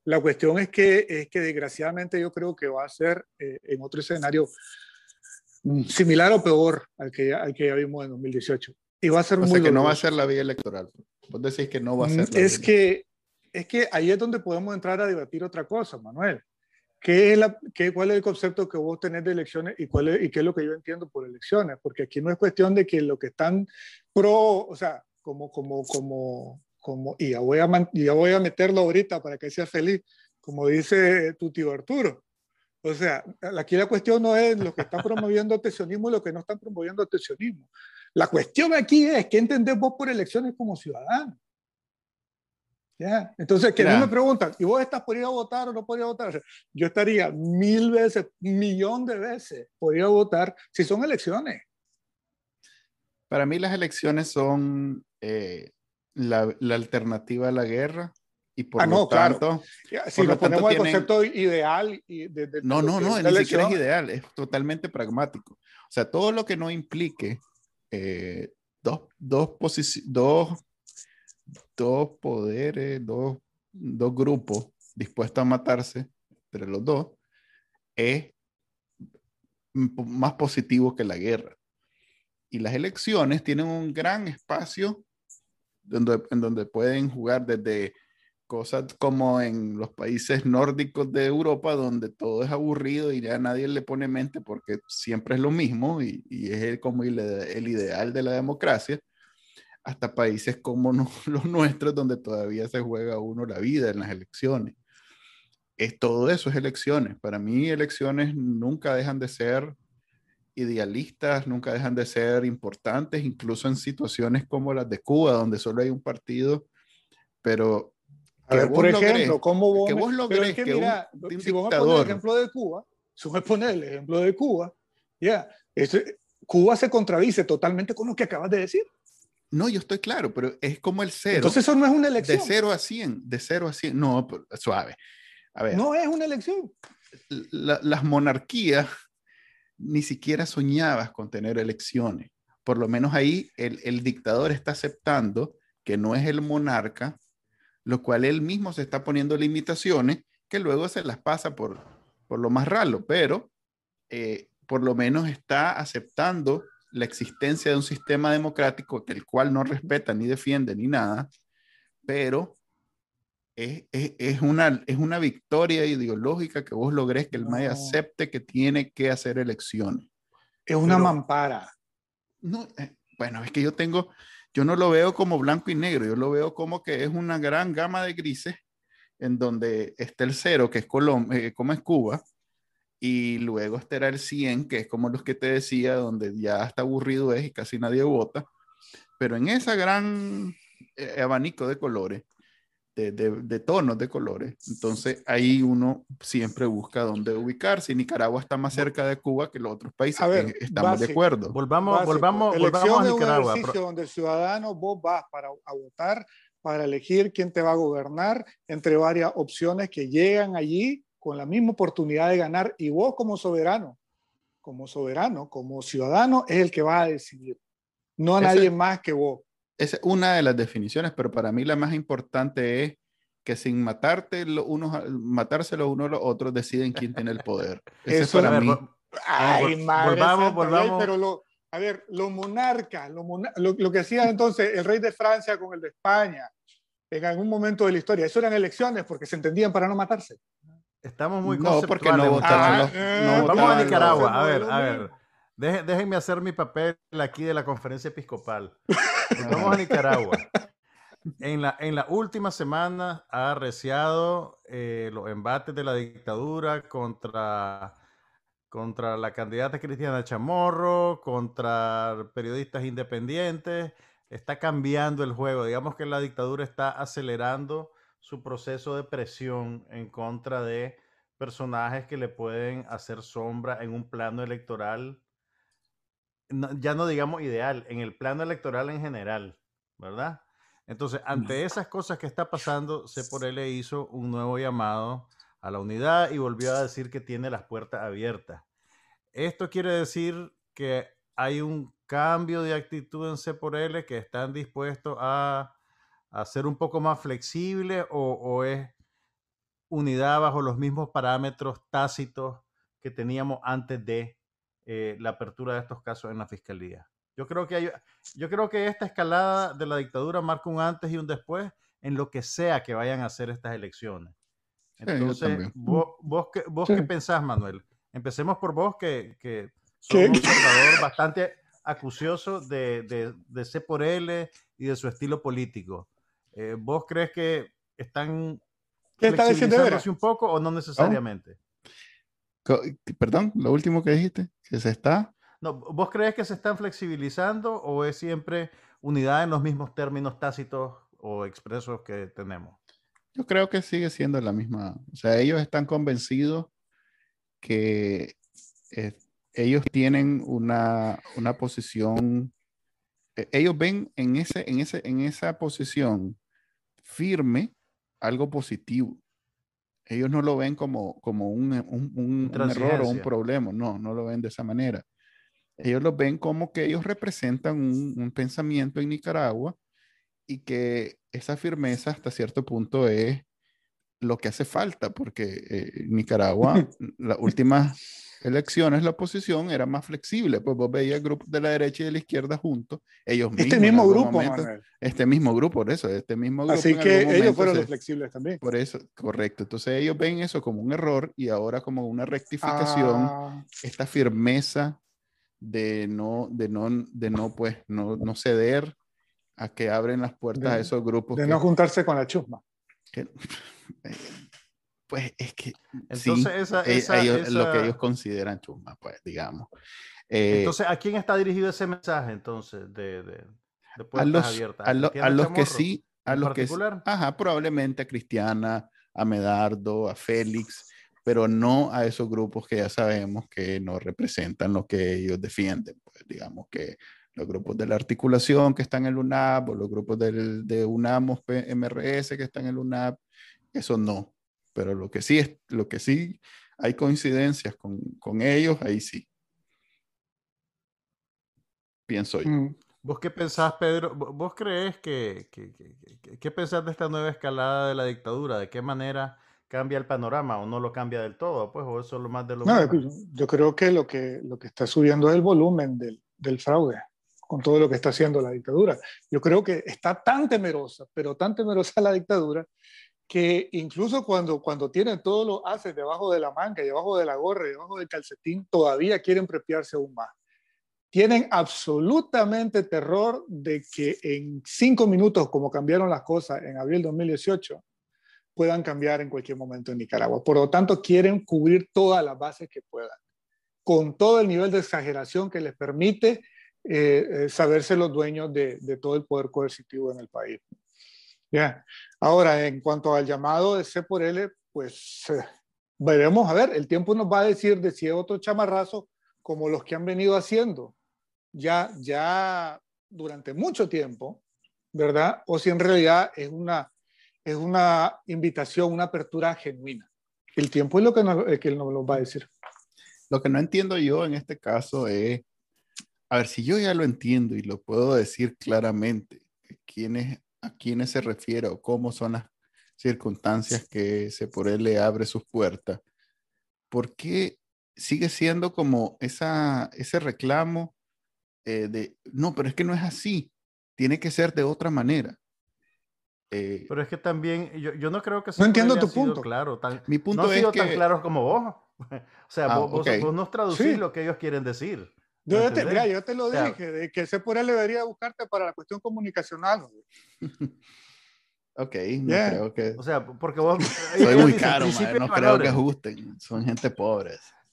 Speaker 3: La cuestión es que, es que desgraciadamente yo creo que va a ser eh, en otro escenario mm, similar o peor al que, al que ya vimos en 2018. Y va a ser
Speaker 1: o muy sea que no va a ser la vía electoral. Vos decís que no va a ser.
Speaker 3: La es, que, es que ahí es donde podemos entrar a debatir otra cosa, Manuel. ¿Qué es la, qué, ¿Cuál es el concepto que vos tenés de elecciones y, cuál y qué es lo que yo entiendo por elecciones? Porque aquí no es cuestión de que lo que están pro, o sea, como, como, como, como, y ya voy, a, ya voy a meterlo ahorita para que sea feliz, como dice tu tío Arturo. O sea, aquí la cuestión no es lo que están promoviendo tesionismo y lo que no están promoviendo tesionismo. La cuestión aquí es qué entendés vos por elecciones como ciudadano. ¿Ya? Entonces, que no me preguntan, ¿y vos estás por ir a votar o no por ir a votar? Yo estaría mil veces, millón de veces por ir a votar si son elecciones.
Speaker 1: Para mí las elecciones son eh, la, la, alternativa a la guerra y por ah, lo tanto
Speaker 3: si lo, ponemos el concepto ideal y de,
Speaker 1: no no no ni siquiera es ideal es totalmente pragmático. O sea todo lo que no implique eh, dos dos dos dos poderes dos, dos grupos dispuestos a matarse entre los dos es más positivo que la guerra. Y las elecciones tienen un gran espacio donde, en donde pueden jugar desde cosas como en los países nórdicos de Europa, donde todo es aburrido y ya nadie le pone mente porque siempre es lo mismo y, y es como el, el, ideal de la democracia, hasta países como [laughs] los nuestros, donde todavía se juega uno la vida en las elecciones. Es, todo eso es elecciones. Para mí elecciones nunca dejan de ser idealistas nunca dejan de ser importantes, incluso en situaciones como las de Cuba, donde solo hay un partido, pero...
Speaker 3: A ver, por ejemplo, ¿cómo vos,
Speaker 1: que vos logres
Speaker 3: que, mira, si vos me pones el ejemplo de Cuba, si vos me pones el ejemplo de Cuba, ya, Cuba se contradice totalmente con lo que acabas de decir.
Speaker 1: No, yo estoy claro, pero es como el cero.
Speaker 3: Entonces eso no es una elección.
Speaker 1: De cero a 100, de cero a 100. No, suave. A ver.
Speaker 3: No es una elección.
Speaker 1: las monarquías ni siquiera soñabas con tener elecciones. Por lo menos ahí el, dictador está aceptando que no es el monarca, lo cual él mismo se está poniendo limitaciones que luego se las pasa por, por lo más raro, pero eh, por lo menos está aceptando la existencia de un sistema democrático que el cual no respeta ni defiende ni nada, pero es, es, es, una, es una victoria ideológica que vos logres que el MAE acepte que tiene que hacer elecciones.
Speaker 3: Es una mampara.
Speaker 1: No, eh, bueno, es que yo tengo, yo no lo veo como blanco y negro, yo lo veo como que es una gran gama de grises en donde está el cero, que es Colombia, eh, como es Cuba, y luego estará el 100, que es como los que te decía, donde ya está aburrido es y casi nadie vota. Pero en esa gran eh, abanico de colores, de, de, tonos de colores, entonces ahí uno siempre busca dónde ubicarse. Y Nicaragua está más cerca de Cuba que los otros países. A ver, estamos de acuerdo.
Speaker 2: Volvamos, volvamos, volvamos a Nicaragua.
Speaker 3: Es un donde el ciudadano vos vas para a votar para elegir quién te va a gobernar entre varias opciones que llegan allí con la misma oportunidad de ganar y vos como soberano, como soberano, como ciudadano, es el que va a decidir, no a nadie más que vos.
Speaker 1: Esa es una de las definiciones, pero para mí la más importante es que sin matarte los unos, matarse los unos a los otros deciden quién tiene el poder. [laughs] Eso es para mí.
Speaker 3: Ay, madre volvamos, volvamos. Pero lo, a ver, los monarcas, lo, lo, que hacía entonces el rey de Francia con el de España, en algún momento de la historia, eso eran elecciones porque se entendían para no matarse.
Speaker 2: Estamos muy No, porque no votaron ah, Vamos a Nicaragua, a ver, a ver. déjenme hacer mi papel aquí de la conferencia episcopal. [laughs] Vamos a Nicaragua. [laughs] En la, en la última semana ha arreciado eh, los embates de la dictadura contra contra la candidata Cristiana Chamorro, contra periodistas independientes. Está cambiando el juego. Digamos que la dictadura está acelerando su proceso de presión en contra de personajes que le pueden hacer sombra en un plano electoral, ya no digamos ideal, en el plano electoral en general, ¿verdad? Entonces, ante esas cosas que está pasando, le hizo un nuevo llamado a la unidad y volvió a decir que tiene las puertas abiertas. Esto quiere decir que hay un cambio de actitud en C por L, que están dispuestos a, ser un poco más flexible o, es unidad bajo los mismos parámetros tácitos que teníamos antes de eh, la apertura de estos casos en la fiscalía. Yo creo que hay, yo creo que esta escalada de la dictadura marca un antes y un después en lo que sea que vayan a hacer estas elecciones. Entonces, vos, vos, qué, vos qué pensás, Manuel? Empecemos por vos, que, que sos un observador bastante acucioso de, de, de C por L y de su estilo político. Eh, ¿Vos crees que están ¿Qué está diciendo un poco o no necesariamente?
Speaker 1: Perdón, lo último que dijiste, que se está.
Speaker 2: No, ¿Vos crees que se están flexibilizando o es siempre unidad en los mismos términos tácitos o expresos que tenemos?
Speaker 1: Yo creo que sigue siendo la misma. O sea, ellos están convencidos que eh, ellos tienen una, una posición, eh, ellos ven en, ese, en, ese, en esa posición firme algo positivo. Ellos no lo ven como, como un, un, un, error o un problema, no, no lo ven de esa manera. Ellos lo ven como que ellos representan un, pensamiento en Nicaragua y que esa firmeza hasta cierto punto es lo que hace falta, porque eh, Nicaragua, [laughs] las últimas elecciones, la oposición era más flexible, pues vos veías grupos de la derecha y de la izquierda juntos, ellos
Speaker 3: este mismos. Este mismo grupo,
Speaker 1: Este mismo grupo, por eso, este mismo grupo.
Speaker 3: Así que ellos fueron los flexibles también.
Speaker 1: Por eso, correcto. Entonces ellos ven eso como un error y ahora como una rectificación, ah. esta firmeza de no, de no, de no, pues, no, no ceder a que abren las puertas a esos grupos.
Speaker 3: De no juntarse con la chusma. [laughs]
Speaker 1: pues es que entonces esa, eh, es lo que ellos consideran chusma, pues digamos.
Speaker 2: Eh, entonces, ¿a quién está dirigido ese mensaje entonces de, de,
Speaker 1: a los, abiertas? A, los que sí, a los que ajá, probablemente a Cristiana, a Medardo, a Félix, pero no a esos grupos que ya sabemos que no representan lo que ellos defienden, pues digamos que los grupos de la articulación que están en el UNAP o los grupos del, de UNAMOS MRS que están en el UNAP, eso no. Pero lo que sí es, lo que sí hay coincidencias con, con ellos, ahí sí. Pienso yo. Mm.
Speaker 2: ¿Vos qué pensás, Pedro? ¿Vos crees que, que, que, qué pensás de esta nueva escalada de la dictadura? ¿De qué manera cambia el panorama o no lo cambia del todo? Pues, o eso es lo más de lo
Speaker 3: No, yo creo que lo que, lo que está subiendo es el volumen del, del fraude con todo lo que está haciendo la dictadura. Yo creo que está tan temerosa, pero tan temerosa la dictadura, que incluso cuando, cuando tienen todo lo hace debajo de la manga, debajo de la gorra, debajo del calcetín, todavía quieren prepiarse aún más. Tienen absolutamente terror de que en cinco minutos, como cambiaron las cosas en abril de 2018, puedan cambiar en cualquier momento en Nicaragua. Por lo tanto, quieren cubrir todas las bases que puedan, con todo el nivel de exageración que les permite eh, eh, saberse los dueños de, de, todo el poder coercitivo en el país. Ya. Ahora, en cuanto al llamado de C por L, pues eh, veremos, a ver, el tiempo nos va a decir de si es otro chamarrazo como los que han venido haciendo ya, ya durante mucho tiempo, ¿verdad? O si en realidad es una, es una invitación, una apertura genuina. El tiempo es lo que nos, que nos lo va a decir.
Speaker 1: Lo que no entiendo yo en este caso es, a ver, si yo ya lo entiendo y lo puedo decir claramente, quién a quiénes se refiere o cómo son las circunstancias que se por él le abre sus puertas, ¿por qué sigue siendo como esa, ese reclamo eh, de, no, pero es que no es así, tiene que ser de otra manera?
Speaker 2: Eh, pero es que también, yo, yo no creo que
Speaker 3: No entiendo tu punto.
Speaker 2: Claro, tan,
Speaker 1: Mi punto
Speaker 2: no ha
Speaker 1: es
Speaker 2: sido
Speaker 1: que...
Speaker 2: tan claro como vos. [laughs] o sea,
Speaker 1: Ah,
Speaker 2: vos, vos-
Speaker 1: ok.
Speaker 2: vos nos traducís
Speaker 3: Sí.
Speaker 2: lo que ellos quieren decir.
Speaker 3: Yo,
Speaker 2: ¿me
Speaker 3: ya te, mira, yo te lo dije, de que ese por él debería buscarte para la cuestión comunicacional. [laughs]
Speaker 1: Ok, no
Speaker 3: Yeah.
Speaker 1: creo que...
Speaker 2: O sea, porque vos... [laughs]
Speaker 1: Soy muy caro,
Speaker 2: y
Speaker 1: no creo que
Speaker 2: valores.
Speaker 1: ajusten, son gente pobre.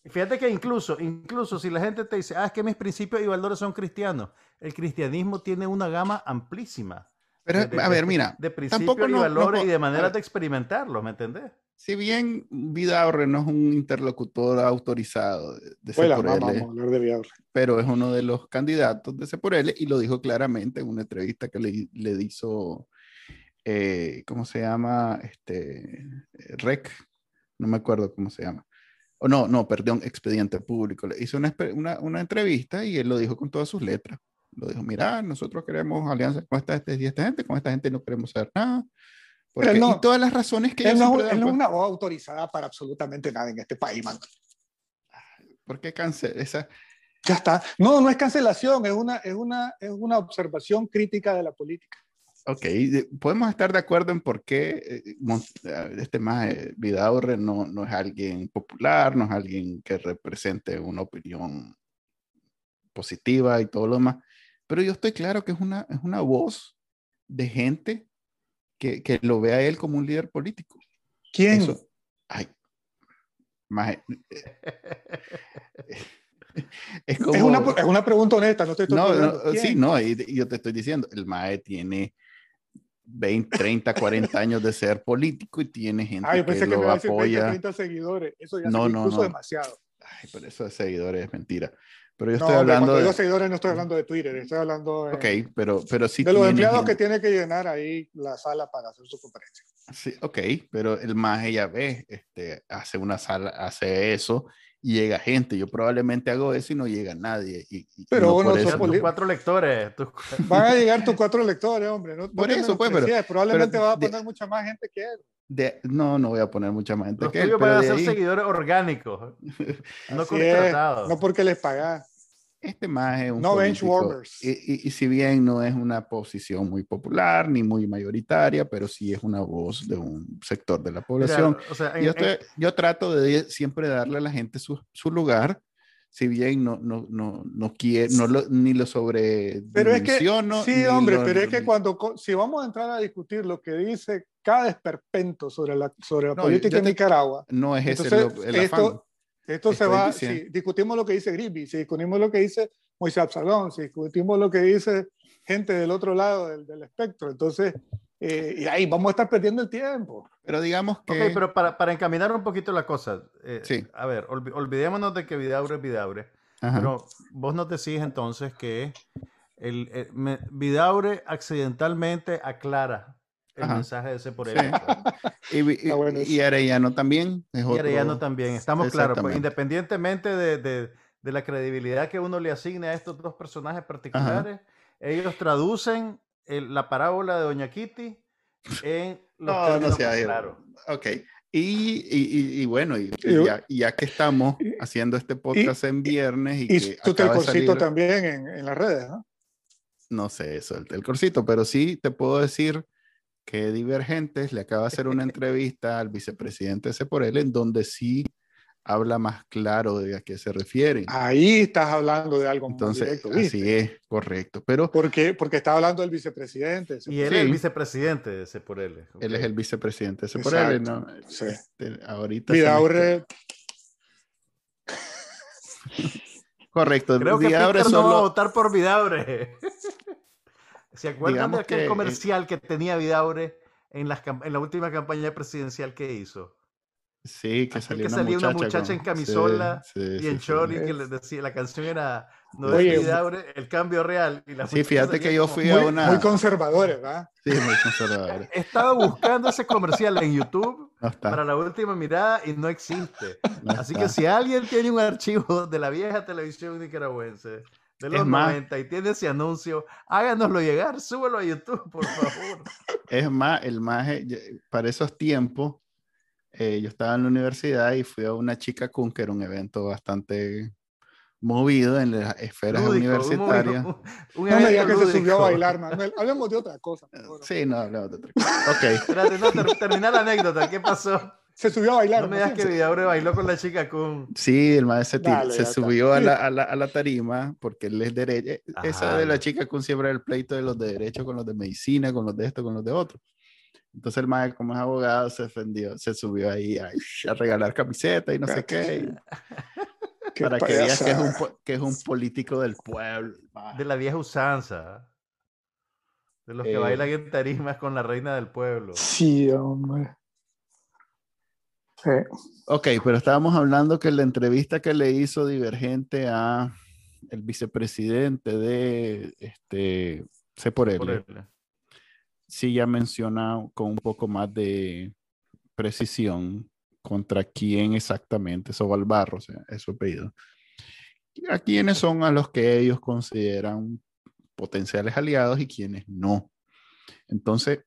Speaker 2: Fíjate que incluso, incluso si la gente te dice, ah, es que mis principios y valores son cristianos, el cristianismo tiene una gama amplísima.
Speaker 1: Pero,
Speaker 2: de- de-
Speaker 1: a ver, mira,
Speaker 2: De principios
Speaker 1: tampoco
Speaker 2: y
Speaker 1: no- no
Speaker 2: valores
Speaker 1: po-
Speaker 2: y de maneras de experimentarlos, ¿me entendés?
Speaker 1: Si bien Vidaurre no es un interlocutor autorizado de,
Speaker 3: Vidaurre.
Speaker 1: pero es uno de los candidatos de C por L y lo dijo claramente en una entrevista que le, le hizo, eh, ¿cómo se llama? Este, REC, no me acuerdo cómo se llama. O no, no, perdón, Expediente Público. Le hizo una, una, una entrevista y él lo dijo con todas sus letras. Lo dijo, mira, nosotros queremos alianzas con esta, esta esta gente, con esta gente no queremos hacer nada. Porque,
Speaker 3: Pero no-
Speaker 1: y todas las razones que
Speaker 3: Él no, él no es una voz autorizada para absolutamente nada en este país, man.
Speaker 1: ¿Por qué cáncer? Esa,
Speaker 3: Ya está. No, no es cancelación, es una, es una, es una observación crítica de la política.
Speaker 1: ok, de- podemos estar de acuerdo en por qué eh, eh, este más Vidaurre no, no es alguien popular, no es alguien que represente una opinión positiva y todo lo demás, pero yo estoy claro que es una, es una voz de gente que, que lo ve a él como un líder político.
Speaker 3: ¿Quién?
Speaker 1: Eso, ay, más, [laughs] es como...
Speaker 3: es, una, es una pregunta honesta, no te estoy
Speaker 1: No, no, sí, no, y, y yo te estoy diciendo, el MAE tiene 20, 30, 40 años de ser político y tiene gente
Speaker 3: Ah, yo
Speaker 1: que
Speaker 3: pensé que me
Speaker 1: lo
Speaker 3: iba a decir 20,
Speaker 1: apoya.
Speaker 3: 30 seguidores. Eso ya
Speaker 1: No,
Speaker 3: se
Speaker 1: no, no.
Speaker 3: demasiado.
Speaker 1: Ay, pero eso de seguidores es mentira. Pero yo
Speaker 3: No,
Speaker 1: estoy hablando
Speaker 3: cuando
Speaker 1: de...
Speaker 3: digo seguidores no estoy hablando de Twitter, estoy hablando de,
Speaker 1: Ok, pero, pero sí
Speaker 3: de los empleados
Speaker 1: gente-
Speaker 3: que tiene que llenar ahí la sala para hacer su conferencia.
Speaker 1: Sí, ok, pero el MAE ya ve, este, hace una sala, hace eso y llega gente. Yo probablemente hago eso y no llega nadie. Y, y-
Speaker 3: Pero
Speaker 1: no
Speaker 3: vos no
Speaker 1: por
Speaker 3: sos
Speaker 1: eso-
Speaker 2: Tus cuatro lectores. tus- [laughs]
Speaker 3: Van a llegar tus cuatro lectores, hombre. No,
Speaker 1: Por eso, pues, pero-
Speaker 3: Probablemente
Speaker 1: pero
Speaker 3: va a
Speaker 1: de-
Speaker 3: poner mucha más gente que él.
Speaker 1: de- no, no voy a poner mucha más gente
Speaker 2: Los
Speaker 1: que él,
Speaker 2: tuyos
Speaker 1: pero
Speaker 2: van a ser
Speaker 1: ahí-
Speaker 2: seguidores orgánicos, [laughs] no contratados.
Speaker 3: no porque les pagas.
Speaker 1: Este más es un
Speaker 3: No benchwarmers.
Speaker 1: Y, y- y si bien no es una posición muy popular ni muy mayoritaria, pero sí es una voz de un sector de la
Speaker 2: Mira,
Speaker 1: población.
Speaker 2: o sea, en-
Speaker 1: yo,
Speaker 2: en-
Speaker 1: estoy- yo trato de siempre darle a la gente su, su lugar, si bien no, no, no, no quiero, no lo, ni lo sobre
Speaker 3: Pero es que, sí, hombre,
Speaker 1: lo-
Speaker 3: pero es que cuando, si vamos a entrar a discutir lo que dice cada esperpento sobre la, sobre la
Speaker 1: No,
Speaker 3: política en Nicaragua,
Speaker 1: no es ese
Speaker 3: Entonces,
Speaker 1: lo- el afán.
Speaker 3: esto- esto se
Speaker 1: Estoy
Speaker 3: va,
Speaker 1: diciendo.
Speaker 3: si discutimos lo que dice Gribby, si discutimos lo que dice Moisés Absalón, si discutimos lo que dice gente del otro lado del, del espectro, entonces, eh, y ahí vamos a estar perdiendo el tiempo.
Speaker 1: Pero digamos que...
Speaker 2: Ok, pero para, para encaminar un poquito la cosa, eh,
Speaker 1: Sí.
Speaker 2: a ver, olvi- olvidémonos de que Vidaure es Vidaure,
Speaker 1: Ajá.
Speaker 2: pero vos nos decís entonces que el, el- me- Vidaure accidentalmente aclara el
Speaker 1: Ajá.
Speaker 2: mensaje ese por
Speaker 1: Sí.
Speaker 2: él. [laughs]
Speaker 1: y, y-
Speaker 3: bueno
Speaker 1: y Arellano también. Es
Speaker 2: Y
Speaker 1: otro-
Speaker 2: Arellano también, estamos claros, pues, independientemente de, de- de la credibilidad que uno le asigne a estos dos personajes particulares, ellos traducen el- la parábola de Doña Kitty en [laughs] los
Speaker 1: No, no
Speaker 2: términos
Speaker 1: sea
Speaker 2: claros.
Speaker 1: Ok. Y, y- y- y bueno, y, ya, ya que estamos haciendo este podcast en viernes y,
Speaker 3: Y
Speaker 1: que
Speaker 3: tú te el
Speaker 1: acaba de
Speaker 3: corsito
Speaker 1: salir-
Speaker 3: también en, en las redes, ¿no?
Speaker 1: no sé eso, el, el corsito, pero sí te puedo decir que Divergentes le acaba de hacer una [laughs] entrevista al vicepresidente ese por él en donde sí habla más claro de a qué se refieren.
Speaker 3: Ahí estás hablando de algo
Speaker 1: Entonces,
Speaker 3: más directo, ¿viste?
Speaker 1: así es, correcto. Pero
Speaker 3: Porque, porque está hablando del vicepresidente.
Speaker 2: Y él
Speaker 1: Sí.
Speaker 2: es el vicepresidente de ese por él.
Speaker 1: él es el vicepresidente. Ese por
Speaker 3: Exacto,
Speaker 1: él, ¿no?
Speaker 3: sí.
Speaker 1: Este, ahorita.
Speaker 3: Vidaurre, [laughs]
Speaker 1: Correcto.
Speaker 2: Creo que
Speaker 1: Vidaurre
Speaker 2: Peter no va a
Speaker 1: solo-
Speaker 2: votar por Vidaure. ¿Se acuerdan
Speaker 1: Digamos
Speaker 2: de aquel
Speaker 1: que, eh,
Speaker 2: comercial que tenía Vidaure en, las en la última campaña presidencial que hizo?
Speaker 1: Sí, que salió
Speaker 2: que
Speaker 1: una
Speaker 2: salía una
Speaker 1: muchacha,
Speaker 2: muchacha
Speaker 1: con-
Speaker 2: en camisola
Speaker 1: sí, sí,
Speaker 2: y en
Speaker 1: sí,
Speaker 2: short
Speaker 1: sí.
Speaker 2: y que les decía, la canción era no
Speaker 3: Oye,
Speaker 2: es Vidaure, el cambio real. Y la
Speaker 1: Sí,
Speaker 2: muchacha
Speaker 1: fíjate que yo fui a una.
Speaker 3: muy conservadores, ¿verdad?
Speaker 1: Sí, muy conservadora. [laughs]
Speaker 2: Estaba buscando ese comercial en YouTube
Speaker 1: No
Speaker 2: para la última mirada y no existe.
Speaker 1: no
Speaker 2: Así
Speaker 1: está.
Speaker 2: que si alguien tiene un archivo de la vieja televisión nicaragüense de los
Speaker 1: Es más-
Speaker 2: 90 y tiene ese anuncio, háganoslo llegar, súbelo a YouTube, por favor. [laughs]
Speaker 1: Es más, el más, para esos tiempos, eh, yo estaba en la universidad y fui a una chica Kun, que era un evento bastante movido en las esferas
Speaker 2: Lúdico, un
Speaker 1: universitarias.
Speaker 2: movido, un- un
Speaker 3: No me digas que se subió a
Speaker 2: lúdico.
Speaker 3: bailar, [laughs] Manuel. Hablemos de otra cosa. favor.
Speaker 1: Sí, no, hablamos de otra cosa. Ok,
Speaker 2: Espérate, no, ter- termina la anécdota, ¿qué pasó?
Speaker 3: Se subió a bailar.
Speaker 2: No me digas que. Vidaure bailó con la chica con...
Speaker 1: sí, el maestro se,
Speaker 3: Dale,
Speaker 1: subió a la, a, la, a la tarima porque él es derecho. Esa
Speaker 2: Ajá,
Speaker 1: de la chica Kun siempre era el pleito de los de derecho con los de medicina, con los de esto, con los de otro. Entonces el maestro, como es abogado, se defendió, se subió ahí a, a regalar camisetas y no sé qué. y- [laughs]
Speaker 3: Qué
Speaker 1: para que veas que es, un, que es un político del pueblo.
Speaker 2: De la vieja usanza. De los que
Speaker 1: Eh.
Speaker 2: bailan en tarimas con la reina del pueblo.
Speaker 3: Sí, hombre. Sí.
Speaker 1: Ok, pero estábamos hablando que la entrevista que le hizo Divergente a el vicepresidente de este C por él,
Speaker 2: él.
Speaker 1: sí ya menciona con un poco más de precisión contra quién exactamente, Sobalbarro, o sea, es su apellido. A quiénes son a los que ellos consideran potenciales aliados y quiénes no. Entonces,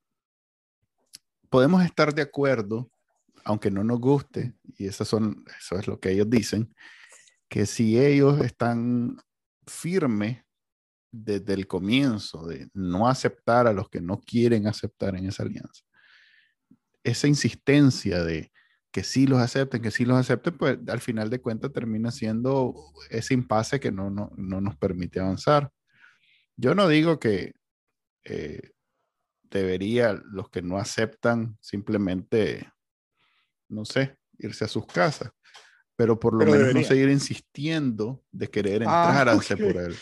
Speaker 1: podemos estar de acuerdo, aunque no nos guste, y eso, son, eso es lo que ellos dicen, que si ellos están firmes desde el comienzo de no aceptar a los que no quieren aceptar en esa alianza, esa insistencia de que sí los acepten, que sí los acepten, pues al final de cuentas termina siendo ese impasse que no, no, no nos permite avanzar. Yo no digo que eh, debería los que no aceptan simplemente, no sé, irse a sus casas, pero por lo
Speaker 3: Pero
Speaker 1: menos
Speaker 3: debería.
Speaker 1: no seguir insistiendo de querer
Speaker 3: Ah,
Speaker 1: entrar a
Speaker 3: ok.
Speaker 1: C por él.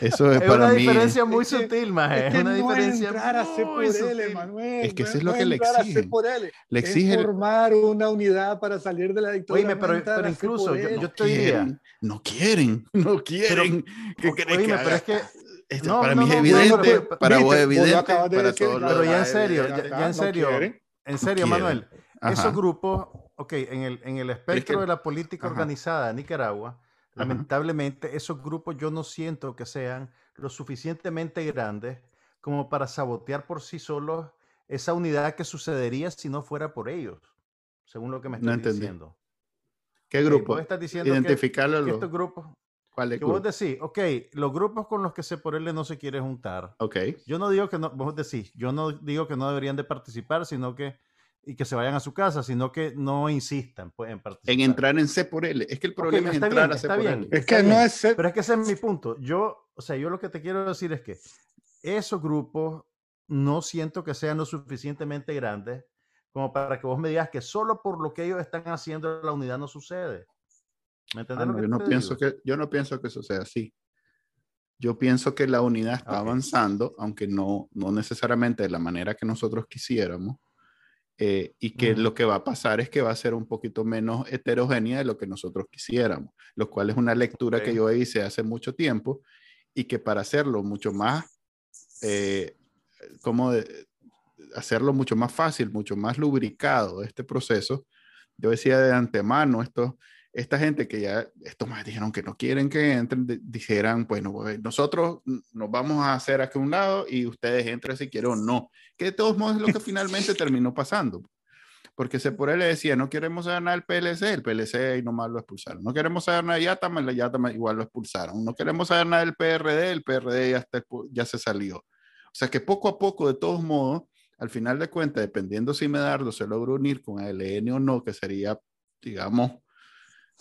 Speaker 1: Eso es,
Speaker 2: Es
Speaker 1: para
Speaker 2: una
Speaker 1: mí.
Speaker 2: diferencia muy
Speaker 3: Es que-
Speaker 2: sutil, maje.
Speaker 3: Es
Speaker 2: Es
Speaker 3: que
Speaker 2: una
Speaker 3: no
Speaker 2: diferencia
Speaker 3: es entrar a C por
Speaker 2: muy.
Speaker 1: Es que
Speaker 3: no
Speaker 1: eso es lo que le exigen. Le
Speaker 3: Es
Speaker 1: exige
Speaker 3: formar una unidad para salir de la dictadura.
Speaker 2: Oíme, pero, incluso yo, yo te diría,
Speaker 1: quieren, no quieren, [laughs] no quieren. ¿Qué
Speaker 2: o-
Speaker 1: querés que
Speaker 2: oíme, pero es que,
Speaker 1: Esto
Speaker 2: no,
Speaker 1: para
Speaker 2: no,
Speaker 1: mí es evidente, para vos es
Speaker 3: viste, vos lo
Speaker 1: evidente, para todos los
Speaker 2: pero ya en
Speaker 1: es
Speaker 2: serio, ya, en serio. En serio. Manuel,
Speaker 1: Ajá.
Speaker 2: esos grupos, ok, en el, en el espectro
Speaker 1: que-
Speaker 2: de la política
Speaker 1: ajá.
Speaker 2: organizada de Nicaragua, lamentablemente esos grupos yo no siento que sean lo suficientemente grandes como para sabotear por sí solos esa unidad que sucedería si no fuera por ellos, según lo que me
Speaker 1: No
Speaker 2: estás
Speaker 1: entendí.
Speaker 2: diciendo.
Speaker 1: ¿Qué grupo?
Speaker 2: vos estás diciendo que estos grupos,
Speaker 1: ¿Cuál es
Speaker 2: que vos decís, ok, los grupos con los que se por él no se quiere juntar,
Speaker 1: Ok.
Speaker 2: yo no digo que no, vos decís, yo no digo que no deberían de participar, sino que, y que se vayan a su casa, sino que no insistan pues, en participar.
Speaker 1: En entrar en C por L. Es que el problema es
Speaker 2: está
Speaker 1: entrar
Speaker 2: bien,
Speaker 1: a C
Speaker 2: está
Speaker 1: por
Speaker 2: bien.
Speaker 1: L.
Speaker 3: Es
Speaker 2: Está
Speaker 3: que no
Speaker 2: bien,
Speaker 3: es ser-
Speaker 2: Pero es que ese es mi punto. Yo, o sea, yo lo que te quiero decir es que esos grupos no siento que sean lo suficientemente grandes como para que vos me digas que solo por lo que ellos están haciendo la unidad no sucede. ¿Me
Speaker 1: Ah, no,
Speaker 2: que
Speaker 1: yo, no pienso
Speaker 2: digo?
Speaker 1: que, yo no pienso que eso sea así. Yo pienso que la unidad está
Speaker 2: Ok.
Speaker 1: avanzando, aunque no, no necesariamente de la manera que nosotros quisiéramos, eh, y que
Speaker 2: Ujú.
Speaker 1: lo que va a pasar es que va a ser un poquito menos heterogénea de lo que nosotros quisiéramos, lo cual es una lectura que
Speaker 2: Ok.
Speaker 1: yo hice hace mucho tiempo y que para hacerlo mucho más, eh, como de- hacerlo mucho más fácil, mucho más lubricado este proceso, yo decía de antemano, esto, esta gente que ya, estos más dijeron que no quieren que entren, de- dijeran, bueno, pues, nosotros nos vamos a hacer aquí a un lado y ustedes entren si quieren o no, que de todos modos es lo que finalmente [laughs] terminó pasando. Porque se por él le decía, no queremos saber nada del PLC, el PLC y nomás lo expulsaron. No queremos saber nada de Yatama, la Yatama igual lo expulsaron. No queremos saber nada del PRD, el PRD ya, está ya se salió. O sea que poco a poco, de todos modos, al final de cuentas, dependiendo si Medardo se logra unir con ALN o no, que sería, digamos,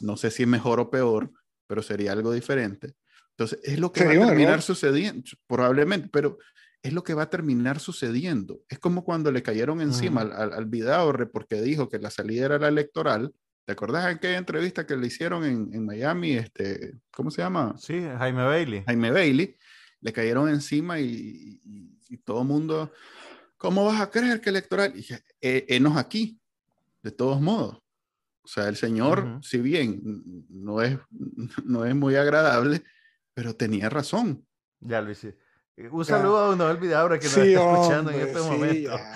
Speaker 1: no sé si es mejor o peor, pero sería algo diferente. Entonces, es lo que va a terminar sucediendo, probablemente, pero es lo que va a terminar sucediendo. Es como cuando le cayeron encima al, al, Vidaurre porque dijo que la salida era la electoral. ¿Te acordás de aquella entrevista que le hicieron en, en, Miami? Este, ¿Cómo se llama?
Speaker 2: Sí, Jaime Bailey.
Speaker 1: Jaime Bailey. Le cayeron encima y, y, todo el mundo, ¿cómo vas a creer que electoral? Y dije, eh, enos aquí, de todos modos. O sea, el señor, si bien no es, [laughs] no es muy agradable, pero tenía razón.
Speaker 2: Ya lo hice. Un saludo a Uno Vidabra que nos está escuchando en este momento. [laughs]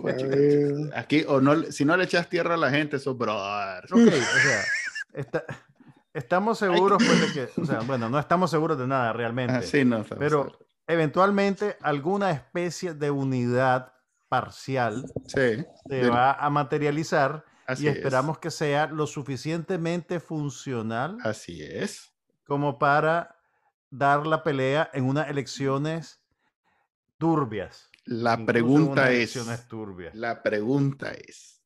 Speaker 1: Pues, aquí, o no, si no le echas tierra a la gente, eso, brother.
Speaker 2: Ok, o sea, estamos seguros pues, de que, o sea, bueno, no estamos seguros de nada realmente.
Speaker 1: Ah, sí, no,
Speaker 2: pero eventualmente alguna especie de unidad parcial
Speaker 1: sí,
Speaker 2: se va a materializar y esperamos que sea lo suficientemente funcional.
Speaker 1: Así es.
Speaker 2: Como para dar la pelea en unas elecciones turbias.
Speaker 1: La pregunta es.
Speaker 2: Turbias.
Speaker 1: La pregunta es.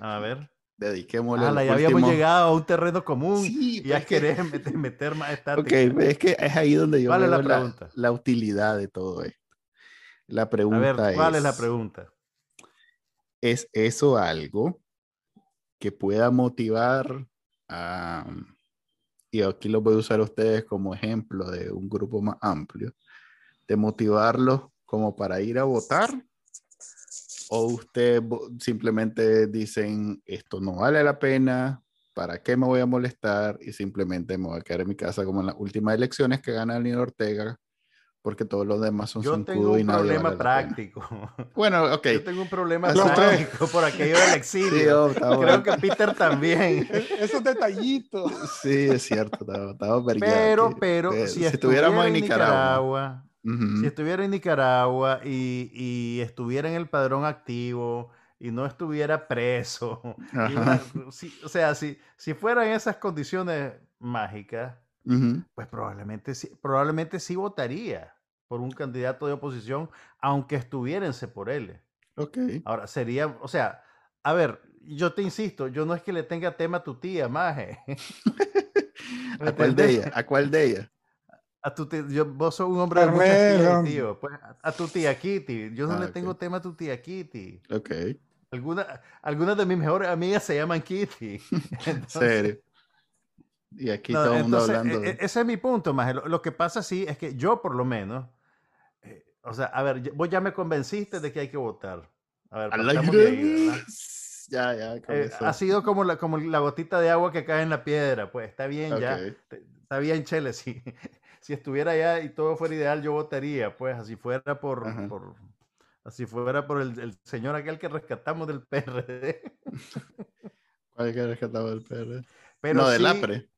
Speaker 2: a ver.
Speaker 1: Dediquémosle.
Speaker 2: Ah, ya habíamos llegado a un terreno común y ya querés meter, más estática.
Speaker 1: Ok, es que es ahí donde yo veo la, pregunta? La, utilidad de todo esto. La pregunta a ver,
Speaker 2: ¿cuál es la pregunta?
Speaker 1: ¿Es eso algo que pueda motivar a y aquí lo voy a usar a ustedes como ejemplo de un grupo más amplio, de motivarlos como para ir a votar? ¿O ustedes simplemente dicen, esto no vale la pena, ¿para qué me voy a molestar? Y simplemente me voy a quedar en mi casa como en las últimas elecciones que gana Nino Ortega, porque todos los demás son
Speaker 2: Yo tengo un problema práctico. [laughs]
Speaker 1: Bueno, ok.
Speaker 2: Yo tengo un problema práctico por aquello del [laughs] exilio. Creo que Peter también. [laughs]
Speaker 3: Esos detallitos.
Speaker 1: Sí, es cierto. Estaba,
Speaker 2: pero, pero, si, estuviéramos en Nicaragua, si estuviera en Nicaragua y, y, estuviera en el padrón activo y no estuviera preso, o sea, si, si fuera en esas condiciones mágicas, pues probablemente sí, probablemente sí votaría por un candidato de oposición, aunque estuviérense por él.
Speaker 1: Ok.
Speaker 2: Ahora, sería, o sea, a ver, yo te insisto, yo no es que le tenga tema a tu tía, Maje. [laughs]
Speaker 1: ¿A cuál de ella? ¿A cuál de ella? [laughs]
Speaker 2: A tu tía, yo, vos sos un hombre de muchas tío. Pues, a, tu tía Kitty. Yo no ah, le tengo tema a tu tía Kitty.
Speaker 1: Ok.
Speaker 2: Alguna, algunas de mis mejores amigas se llaman Kitty. [laughs]
Speaker 1: ¿En serio? Y aquí todo el mundo hablando.
Speaker 2: E, e, ese es mi punto, Maje. Lo, que pasa sí es que yo, por lo menos, o sea, a ver, vos ya me convenciste de que hay que votar. A ver,
Speaker 1: ahí, ya, ya.
Speaker 2: Eh, ha sido como la, como la gotita de agua que cae en la piedra, pues está bien ya. Está bien, Chele. [laughs] Si, si estuviera allá y todo fuera ideal, yo votaría, pues así fuera por, por así fuera por el, el, señor aquel que rescatamos del [laughs] PRD. [laughs]
Speaker 1: ¿Cuál que rescatamos del PRD?
Speaker 2: Pero
Speaker 1: no, del APRE.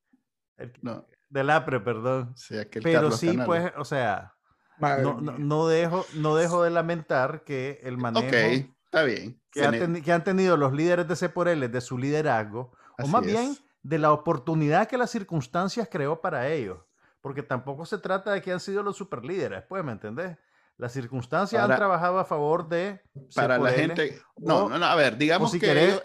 Speaker 2: No. Del APRE, perdón.
Speaker 1: Sí, aquel
Speaker 2: Pero sí, pues, o sea, no, no, dejo, no dejo de lamentar que el manejo
Speaker 1: está bien.
Speaker 2: Que, han tenido los líderes de C por L, de su liderazgo, o más bien de la oportunidad que las circunstancias creó para ellos. Porque tampoco se trata de que han sido los superlíderes, pues, ¿me entendés? Las circunstancias han trabajado a favor de.
Speaker 1: Para la gente. No, no, a ver, digamos
Speaker 2: si
Speaker 1: que.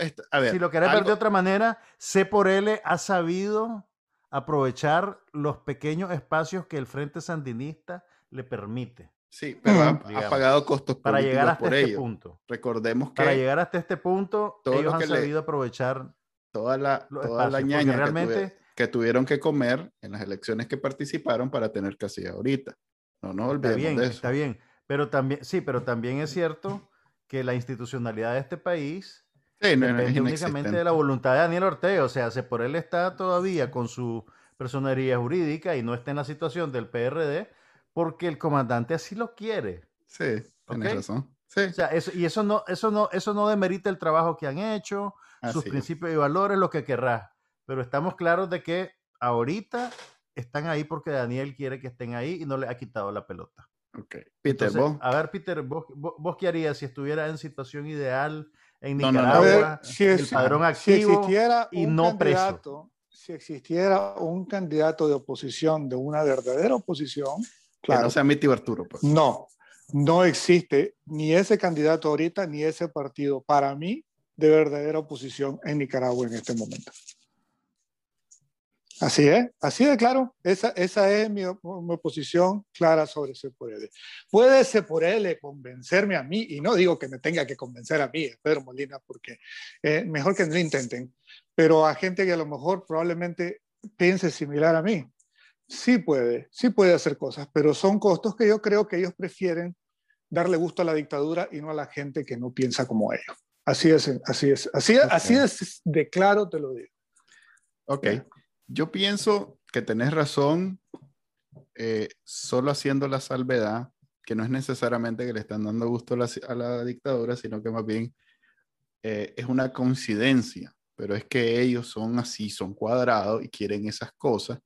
Speaker 2: si lo querés ver de otra manera, C por L ha sabido aprovechar los pequeños espacios que el Frente Sandinista le permite.
Speaker 1: Sí, pero ha, pagado costos
Speaker 2: para llegar hasta
Speaker 1: por
Speaker 2: este punto.
Speaker 1: Recordemos que
Speaker 2: para llegar hasta este punto ellos han sabido aprovechar
Speaker 1: toda la toda la ñaña realmente... que, tuvieron que comer en las elecciones que participaron para tener casi ahorita. No no olvidemos
Speaker 2: está bien,
Speaker 1: de eso.
Speaker 2: Está bien, pero también sí, pero también es cierto que la institucionalidad de este país depende únicamente de la voluntad de Daniel Ortega, o sea, si por él está todavía con su personería jurídica y no está en la situación del PRD, porque el comandante así lo quiere.
Speaker 1: Sí, tienes razón. Sí.
Speaker 2: O sea, eso, y eso no, eso, no, eso no demerita el trabajo que han hecho, sus principios y valores, lo que querrás. Pero estamos claros de que ahorita están ahí porque Daniel quiere que estén ahí y no le ha quitado la pelota.
Speaker 1: Ok. Peter, vos.
Speaker 2: A ver, Peter, ¿vos, vos, qué harías si estuviera en situación ideal en Nicaragua, el padrón activo y no preso?
Speaker 3: Si existiera un candidato de oposición, de una verdadera oposición,
Speaker 1: que no sea Miti Arturo. Pues.
Speaker 3: No, no existe ni ese candidato ahorita ni ese partido para mí de verdadera oposición en Nicaragua en este momento. Así es, así de claro. Esa, esa es mi, mi, posición clara sobre él. Puede por él convencerme a mí, y no digo que me tenga que convencer a mí, Pedro Molina, porque eh, mejor que no lo intenten, pero a gente que a lo mejor probablemente piense similar a mí. Sí puede, sí puede hacer cosas, pero son costos que yo creo que ellos prefieren darle gusto a la dictadura y no a la gente que no piensa como ellos. Así es, así es, así, así es de claro te lo digo.
Speaker 1: Ok. Yo pienso que tenés razón, eh, solo haciendo la salvedad, que no es necesariamente que le están dando gusto a la, dictadura, sino que más bien eh, es una coincidencia, pero es que ellos son así, son cuadrados y quieren esas cosas.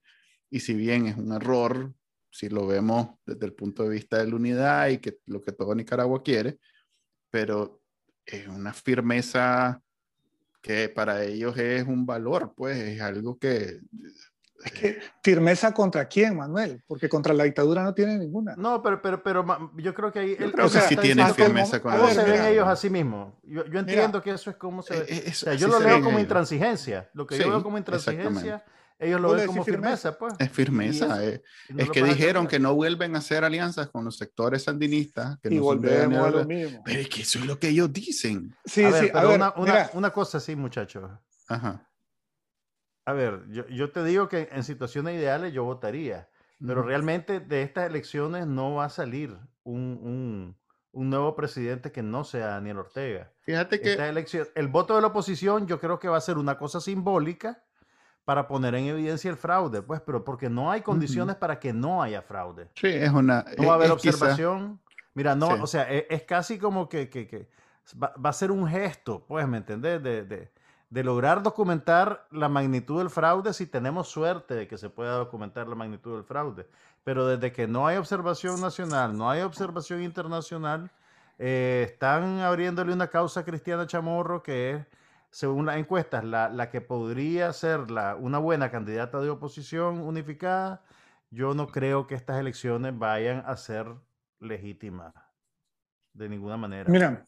Speaker 1: Y si bien es un error, si lo vemos desde el punto de vista de la unidad y que lo que todo Nicaragua quiere, pero es una firmeza que para ellos es un valor, pues es algo que...
Speaker 3: Es que firmeza contra quién, Manuel, porque contra la dictadura no tiene ninguna.
Speaker 2: No, pero, pero, pero yo creo que ahí...
Speaker 1: Creo que sí tiene firmeza
Speaker 2: con ¿Cómo se ven ellos a sí mismos? Yo, yo entiendo que eso es como se... Eh, o sea, yo lo leo como intransigencia. Lo que yo veo como intransigencia ellos lo ven como firmeza, pues.
Speaker 1: Es firmeza. Eh. Es, que dijeron que no vuelven a hacer alianzas con los sectores sandinistas. Que
Speaker 3: y volvemos a lo mismo.
Speaker 1: Pero es que eso es lo que ellos dicen.
Speaker 2: Sí, sí, a ver, una, una, una, cosa así, muchachos. Ajá. A ver, yo, yo, te digo que en situaciones ideales yo votaría, pero realmente de estas elecciones no va a salir un, un, un, nuevo presidente que no sea Daniel Ortega.
Speaker 1: Fíjate que...
Speaker 2: elección, el voto de la oposición yo creo que va a ser una cosa simbólica para poner en evidencia el fraude, pues, pero porque no hay condiciones para que no haya fraude.
Speaker 1: Sí, es una...
Speaker 2: No va a haber observación. Mira, no, o sea, e, es, casi como que, que, que va, va, a ser un gesto, pues, ¿me entendés? De, de, de, lograr documentar la magnitud del fraude si tenemos suerte de que se pueda documentar la magnitud del fraude. Pero desde que no hay observación nacional, no hay observación internacional, eh, están abriéndole una causa cristiana Chamorro que es según las encuestas, la, la que podría ser la, una buena candidata de oposición unificada, yo no creo que estas elecciones vayan a ser legítimas de ninguna manera.
Speaker 3: Mira,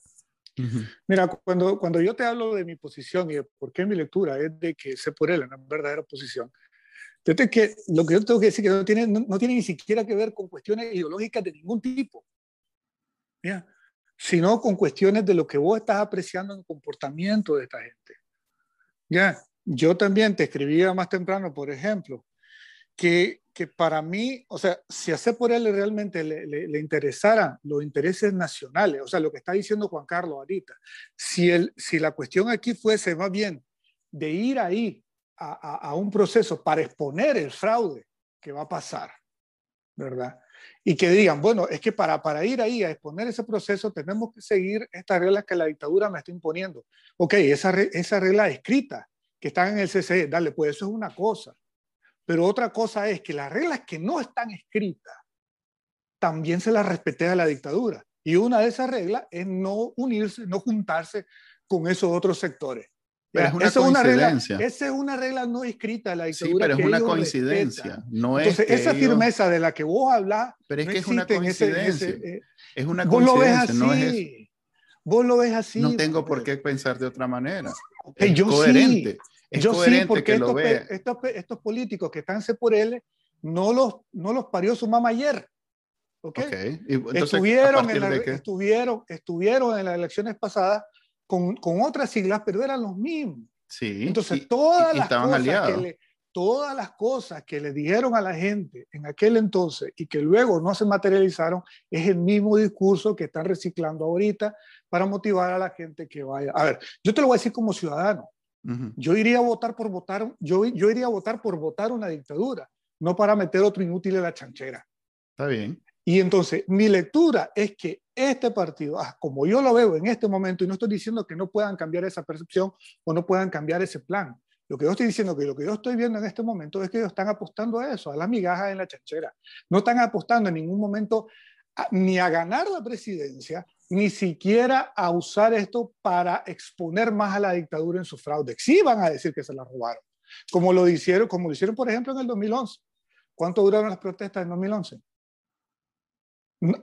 Speaker 3: mira cuando, cuando yo te hablo de mi posición y de por qué mi lectura es de que sé por él una verdadera posición, que lo que yo tengo que decir que no tiene, no, no tiene ni siquiera que ver con cuestiones ideológicas de ningún tipo. Mira, sino con cuestiones de lo que vos estás apreciando en el comportamiento de esta gente. Ya, yo también te escribía más temprano, por ejemplo, que, que para mí, o sea, si hace por él realmente le, le, interesaran los intereses nacionales, o sea, lo que está diciendo Juan Carlos ahorita, si, el, si la cuestión aquí fuese más bien de ir ahí a, a, a un proceso para exponer el fraude que va a pasar, ¿verdad? Y que digan, bueno, es que para, para ir ahí a exponer ese proceso tenemos que seguir estas reglas que la dictadura me está imponiendo. Ok, esa, esa regla escrita que están en el CCE, dale, pues eso es una cosa. Pero otra cosa es que las reglas que no están escritas también se las respete a la dictadura. Y una de esas reglas es no unirse, no juntarse con esos otros sectores.
Speaker 1: Pero es una coincidencia.
Speaker 3: esa es una regla no escrita la
Speaker 1: dictadura. Sí, pero es una coincidencia. No
Speaker 3: Entonces,
Speaker 1: es
Speaker 3: esa firmeza de la que vos hablas.
Speaker 1: Pero es que es una coincidencia. Eh, es una
Speaker 3: vos
Speaker 1: coincidencia.
Speaker 3: Lo ves así. Vos lo ves así.
Speaker 1: No tengo por qué pensar de otra manera.
Speaker 3: es yo coherente. Sí. Es yo coherente sí, porque que estos, lo vea. Estos, estos, políticos que están por él no los, no los parió su mamá ayer. ¿okay?
Speaker 1: okay. Entonces,
Speaker 3: estuvieron, en la, estuvieron, estuvieron en las elecciones pasadas con, con otras siglas, pero eran los mismos.
Speaker 1: Sí.
Speaker 3: Entonces, todas, las cosas que le, todas las cosas que le dijeron a la gente en aquel entonces y que luego no se materializaron, es el mismo discurso que están reciclando ahorita para motivar a la gente que vaya. A ver, yo te lo voy a decir como ciudadano. Uh -huh. Yo iría a votar por votar, yo, yo iría a votar por votar una dictadura, no para meter otro inútil en la chanchera.
Speaker 1: Está bien.
Speaker 3: Y entonces, mi lectura es que este partido, ah, como yo lo veo en este momento, y no estoy diciendo que no puedan cambiar esa percepción o no puedan cambiar ese plan, lo que yo estoy diciendo que lo que yo estoy viendo en este momento es que ellos están apostando a eso, a las migajas en la chanchera. No están apostando en ningún momento a, ni a ganar la presidencia, ni siquiera a usar esto para exponer más a la dictadura en su fraude. Sí van a decir que se la robaron, como lo hicieron, como lo hicieron por ejemplo en el 2011. ¿Cuánto duraron las protestas en 2011?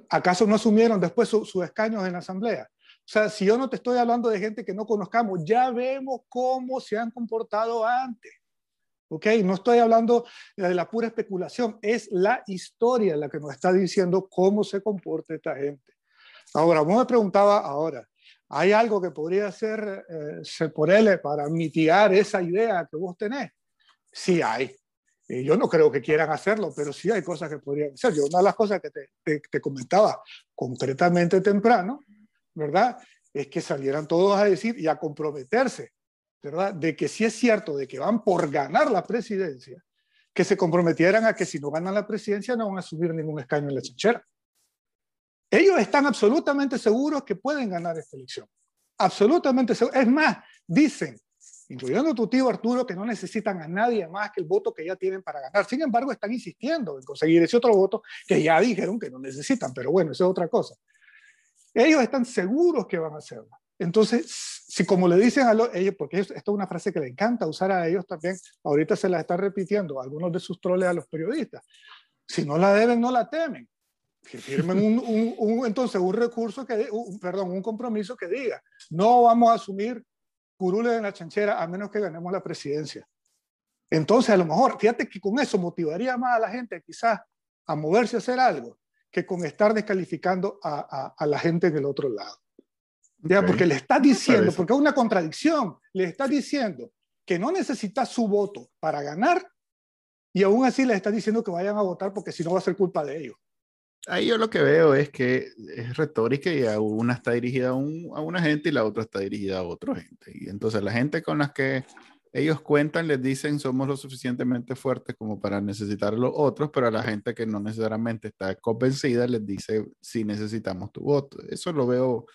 Speaker 3: ¿Acaso no asumieron después sus escaños en la Asamblea? O sea, si yo no te estoy hablando de gente que no conozcamos, ya vemos cómo se han comportado antes. ¿Ok? No estoy hablando de la pura especulación, es la historia la que nos está diciendo cómo se comporta esta gente. Ahora, vos me preguntaba ahora, ¿hay algo que podría hacer eh, él para mitigar esa idea que vos tenés? Sí hay. Y yo no creo que quieran hacerlo, pero sí hay cosas que podrían hacer. Yo una de las cosas que te, te comentaba concretamente temprano, ¿verdad? Es que salieran todos a decir y a comprometerse ¿verdad? De que si es cierto de que van por ganar la presidencia, que se comprometieran a que si no ganan la presidencia no van a subir ningún escaño en la chinchera. Ellos están absolutamente seguros que pueden ganar esta elección. Absolutamente seguros. Es más, dicen, incluyendo tu tío Arturo, que no necesitan a nadie más que el voto que ya tienen para ganar. Sin embargo, están insistiendo en conseguir ese otro voto que ya dijeron que no necesitan, pero bueno, eso es otra cosa. Ellos están seguros que van a hacerlo. Entonces, si como le dicen a ellos, porque esto es una frase que le encanta usar a ellos también, ahorita se la están repitiendo algunos de sus troles a los periodistas. Si no la deben, no la temen. Que firmen un, entonces un recurso que, perdón, un compromiso que diga, no vamos a asumir curules en la chanchera a menos que ganemos la presidencia. Entonces, a lo mejor, fíjate que con eso motivaría más a la gente quizás a moverse a hacer algo que con estar descalificando a, a la gente del otro lado. ¿ya? Porque le está diciendo, porque es una contradicción, le está diciendo que no necesita su voto para ganar y aún así le está diciendo que vayan a votar porque si no va a ser culpa de ellos.
Speaker 1: Ahí yo lo que veo es que es retórica y una está dirigida a, una gente y la otra está dirigida a otra gente. Y entonces la gente con las que ellos cuentan les dicen somos lo suficientemente fuertes como para necesitar a los otros, pero a la gente que no necesariamente está convencida les dice si necesitamos tu voto. Eso lo veo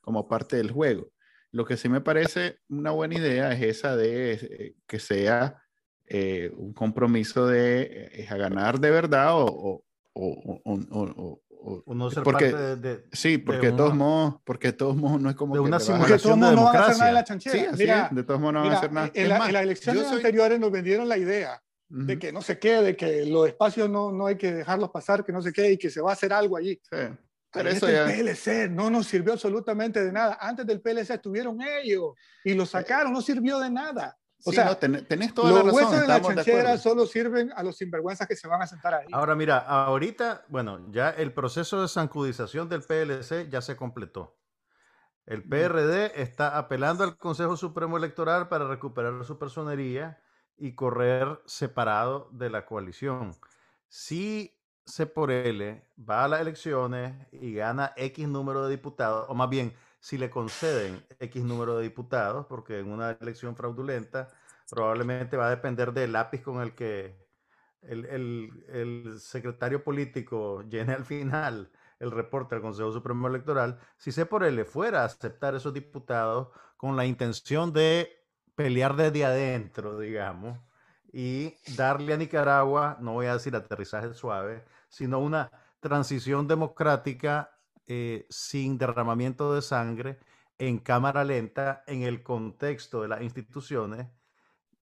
Speaker 1: como parte del juego. Lo que sí me parece una buena idea es esa de eh, que sea eh, un compromiso de eh, ganar de verdad o, o, o
Speaker 2: ser
Speaker 1: porque,
Speaker 2: parte de,
Speaker 1: sí, porque de, todos modos, porque de todos modos no es como
Speaker 2: de
Speaker 1: que
Speaker 2: una
Speaker 3: simulación
Speaker 2: de
Speaker 3: No van a hacer
Speaker 2: democracia.
Speaker 3: nada en la chanchera.
Speaker 1: Sí, así
Speaker 3: mira,
Speaker 1: es, de todos modos no van
Speaker 3: mira,
Speaker 1: a hacer nada.
Speaker 3: En, la-
Speaker 1: más,
Speaker 3: en las elecciones
Speaker 1: soy-
Speaker 3: anteriores nos vendieron la idea de que no sé qué, de que los espacios no, no hay que dejarlos pasar, que no sé qué, y que se va a hacer algo allí.
Speaker 1: sí, pero
Speaker 3: Ahí
Speaker 1: eso ya,
Speaker 3: el PLC no nos sirvió absolutamente de nada. Antes del PLC estuvieron ellos y lo sacaron, no sirvió de nada. O
Speaker 1: sí,
Speaker 3: sea,
Speaker 1: no, ten- tenés toda
Speaker 3: los
Speaker 1: la razón,
Speaker 3: huesos de la
Speaker 1: de
Speaker 3: chanchera solo sirven a los sinvergüenzas que se van a sentar ahí.
Speaker 2: Ahora mira, ahorita, bueno, ya el proceso de sancudización del PLC ya se completó. El PRD está apelando al Consejo Supremo Electoral para recuperar su personería y correr separado de la coalición. Si C por L va a las elecciones y gana X número de diputados, o más bien, si le conceden X número de diputados, porque en una elección fraudulenta probablemente va a depender del lápiz con el que el, secretario político llene al final el reporte al Consejo Supremo Electoral, si C por L fuera a aceptar esos diputados con la intención de pelear desde adentro, digamos, y darle a Nicaragua, no voy a decir aterrizaje suave, sino una transición democrática eh, sin derramamiento de sangre, en cámara lenta, en el contexto de las instituciones,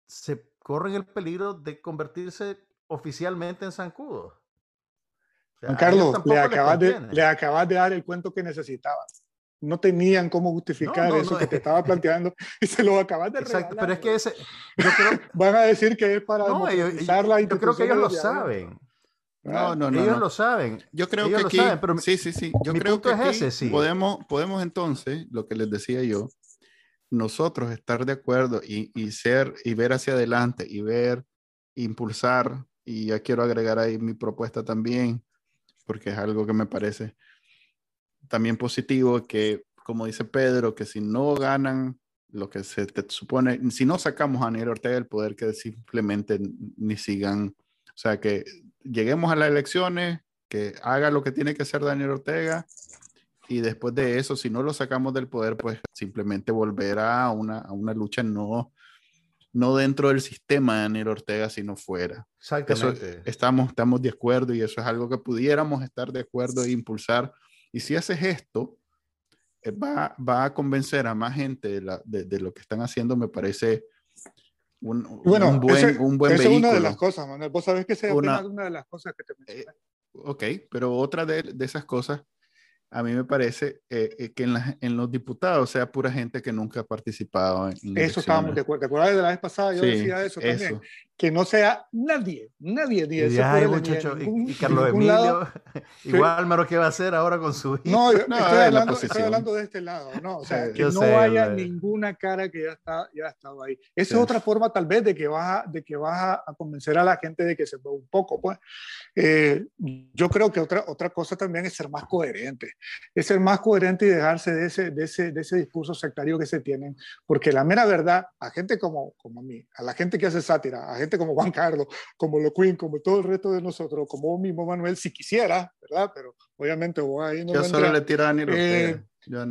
Speaker 2: se corren el peligro de convertirse oficialmente en zancudos. O sea,
Speaker 3: Carlos, le acabas, de, le acabas de dar el cuento que necesitaban. No tenían cómo justificar
Speaker 2: No, no,
Speaker 3: eso
Speaker 2: no,
Speaker 3: que te
Speaker 2: eh.
Speaker 3: estaba planteando [laughs] y se lo acabas de
Speaker 2: Exacto,
Speaker 3: regalar.
Speaker 2: pero es que
Speaker 3: güey.
Speaker 2: ese, yo creo, [laughs]
Speaker 3: Van a decir que es para democratizar la
Speaker 2: yo creo que ellos lo saben,
Speaker 1: No, no, no.
Speaker 2: ellos
Speaker 1: no.
Speaker 2: lo saben.
Speaker 1: Yo creo
Speaker 2: ellos
Speaker 1: que aquí,
Speaker 2: saben, pero mi-
Speaker 1: sí, sí, sí. Yo
Speaker 2: mi
Speaker 1: creo
Speaker 2: punto
Speaker 1: que
Speaker 2: es
Speaker 1: aquí
Speaker 2: ese, sí.
Speaker 1: podemos, podemos entonces, lo que les decía yo, nosotros estar de acuerdo y, y ser y ver hacia adelante y ver, impulsar, y ya quiero agregar ahí mi propuesta también, porque es algo que me parece también positivo, que como dice Pedro, que si no ganan lo que se te supone, si no sacamos a Daniel Ortega del poder, que simplemente ni sigan, o sea, que lleguemos a las elecciones, que haga lo que tiene que hacer Daniel Ortega y después de eso, si no lo sacamos del poder, pues simplemente volver a una, a una lucha no, no dentro del sistema de Daniel Ortega, sino fuera. Eso,
Speaker 2: Exactamente.
Speaker 1: estamos, estamos de acuerdo y eso es algo que pudiéramos estar de acuerdo e impulsar. Y si haces esto, eh, va, va a convencer a más gente de, la- de- de lo que están haciendo, me parece un,
Speaker 3: Bueno,
Speaker 1: un buen,
Speaker 3: ese-
Speaker 1: un buen
Speaker 3: esa es
Speaker 1: vehículo.
Speaker 3: una de las cosas, Manuel. Vos sabés que esa es
Speaker 1: Una-
Speaker 3: una de las cosas que te mencioné.
Speaker 1: ok, pero otra de, de esas cosas a mí me parece eh, eh, que en, en, los diputados sea pura gente que nunca ha participado en,
Speaker 3: Eso estábamos de acuerdo. ¿Te acuerdas de la vez pasada? Yo decía eso también. Que no sea nadie, nadie de ese
Speaker 2: y, y, Carlos Emilio, [laughs] igual Álvaro, ¿qué va a hacer ahora con su hijo?
Speaker 3: No, no [laughs] estoy, hablando, estoy, hablando, de este lado, ¿no? O sea, que no haya ninguna cara que ya, está, ya ha estado ahí. Esa es otra forma tal vez de que vas, a, de que vas a convencer a la gente de que se mueva un poco, pues. Eh, yo creo que otra, otra cosa también es ser más coherente es ser más coherente y dejarse de ese, de ese, de ese discurso sectario que se tienen, porque la mera verdad, a gente como, como a mí, a la gente que hace sátira, a gente como Juan Carlos, como Lo Queen, como todo el resto de nosotros, como mismo Manuel, si quisiera, ¿verdad? Pero obviamente vos ahí no...
Speaker 1: Yo solo le tiro a Daniel eh,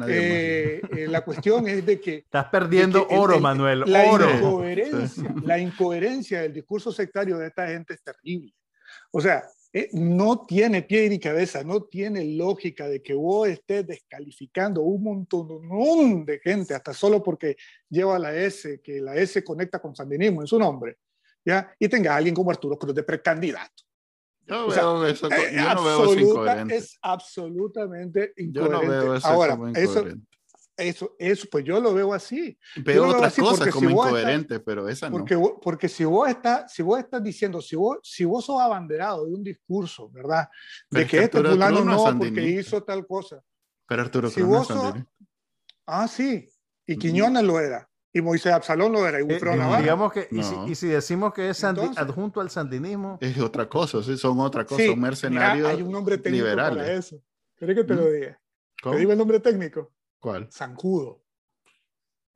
Speaker 3: eh, eh, la cuestión es de que...
Speaker 2: Estás perdiendo oro, Manuel,
Speaker 3: la
Speaker 2: oro.
Speaker 3: Incoherencia, la incoherencia del discurso sectario de esta gente es terrible. O sea, eh, no tiene pie ni cabeza, no tiene lógica de que vos estés descalificando un montón de gente, hasta solo porque lleva la S, que la S conecta con sandinismo en su nombre, ¿ya? y tenga a alguien como Arturo Cruz de precandidato.
Speaker 1: Yo, veo eso, eh, yo no veo eso incoherente.
Speaker 3: Es absolutamente incoherente.
Speaker 1: Yo no veo eso
Speaker 3: Ahora,
Speaker 1: como
Speaker 3: incoherente. Eso, eso, eso, pues yo lo veo así.
Speaker 1: Veo otras cosas como si incoherente, pero esa
Speaker 3: porque,
Speaker 1: no.
Speaker 3: Porque si vos, estás, si vos estás diciendo, si vos, si vos sos abanderado de un discurso, ¿verdad? de que, este fulano no, no porque hizo tal cosa.
Speaker 1: Pero Arturo
Speaker 3: si vos sos, Ah, sí. Y Quiñones lo era. Y Moisés Absalón lo era. Y
Speaker 2: eh, eh, digamos que, y, si, y, si, decimos que es Entonces, adjunto al sandinismo.
Speaker 1: Es otra cosa, ¿sí? son otra cosa, sí, mercenarios.
Speaker 3: hay un nombre técnico liberales. para eso. ¿Querés que te lo diga? ¿Te digo el nombre técnico?
Speaker 1: ¿Cuál?
Speaker 3: Zancudo.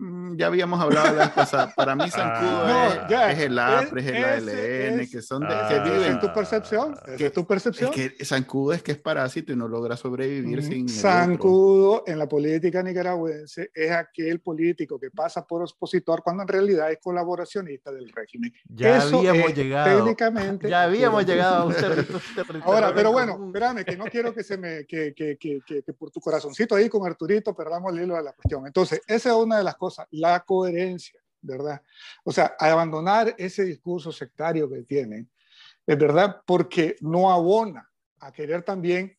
Speaker 1: Mm, ya habíamos hablado la vez pasada. Para mí, Zancudo ah, es, es, el APRE, es, el ALN, que son de.
Speaker 3: Ah,
Speaker 1: que viven.
Speaker 3: ¿Es tu percepción? ¿Es, es tu percepción?
Speaker 1: Es que Zancudo es que es parásito y no logra sobrevivir mm, sin.
Speaker 3: Zancudo en la política nicaragüense es aquel político que pasa por expositor cuando en realidad es colaboracionista del régimen.
Speaker 2: Ya Eso habíamos llegado.
Speaker 3: Técnicamente.
Speaker 2: Ya habíamos llegado a [laughs] un territorio.
Speaker 3: Ahora, pero bueno, espérame, que no quiero que se me. Que, que, que, que, por tu corazoncito ahí con Arturito perdamos el hilo de la cuestión. Entonces, esa es una de las cosas la coherencia, ¿verdad? O sea, abandonar ese discurso sectario que tienen, es verdad, porque no abona a querer también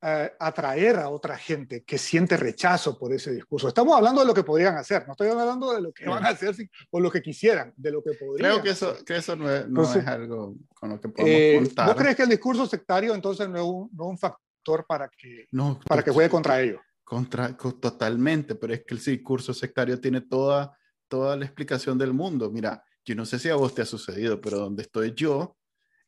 Speaker 3: eh, atraer a otra gente que siente rechazo por ese discurso. Estamos hablando de lo que podrían hacer, no estoy hablando de lo que van a hacer o lo que quisieran, de lo que podrían.
Speaker 1: Creo que eso, que eso no, es, no es algo con lo que podemos eh, contar.
Speaker 3: ¿Vos crees que el discurso sectario entonces no es un, no un factor para que, no, para que juegue contra ellos?
Speaker 1: Contra, totalmente, pero es que el discurso sectario tiene toda, toda la explicación del mundo. Mira, yo no sé si a vos te ha sucedido, pero donde estoy yo,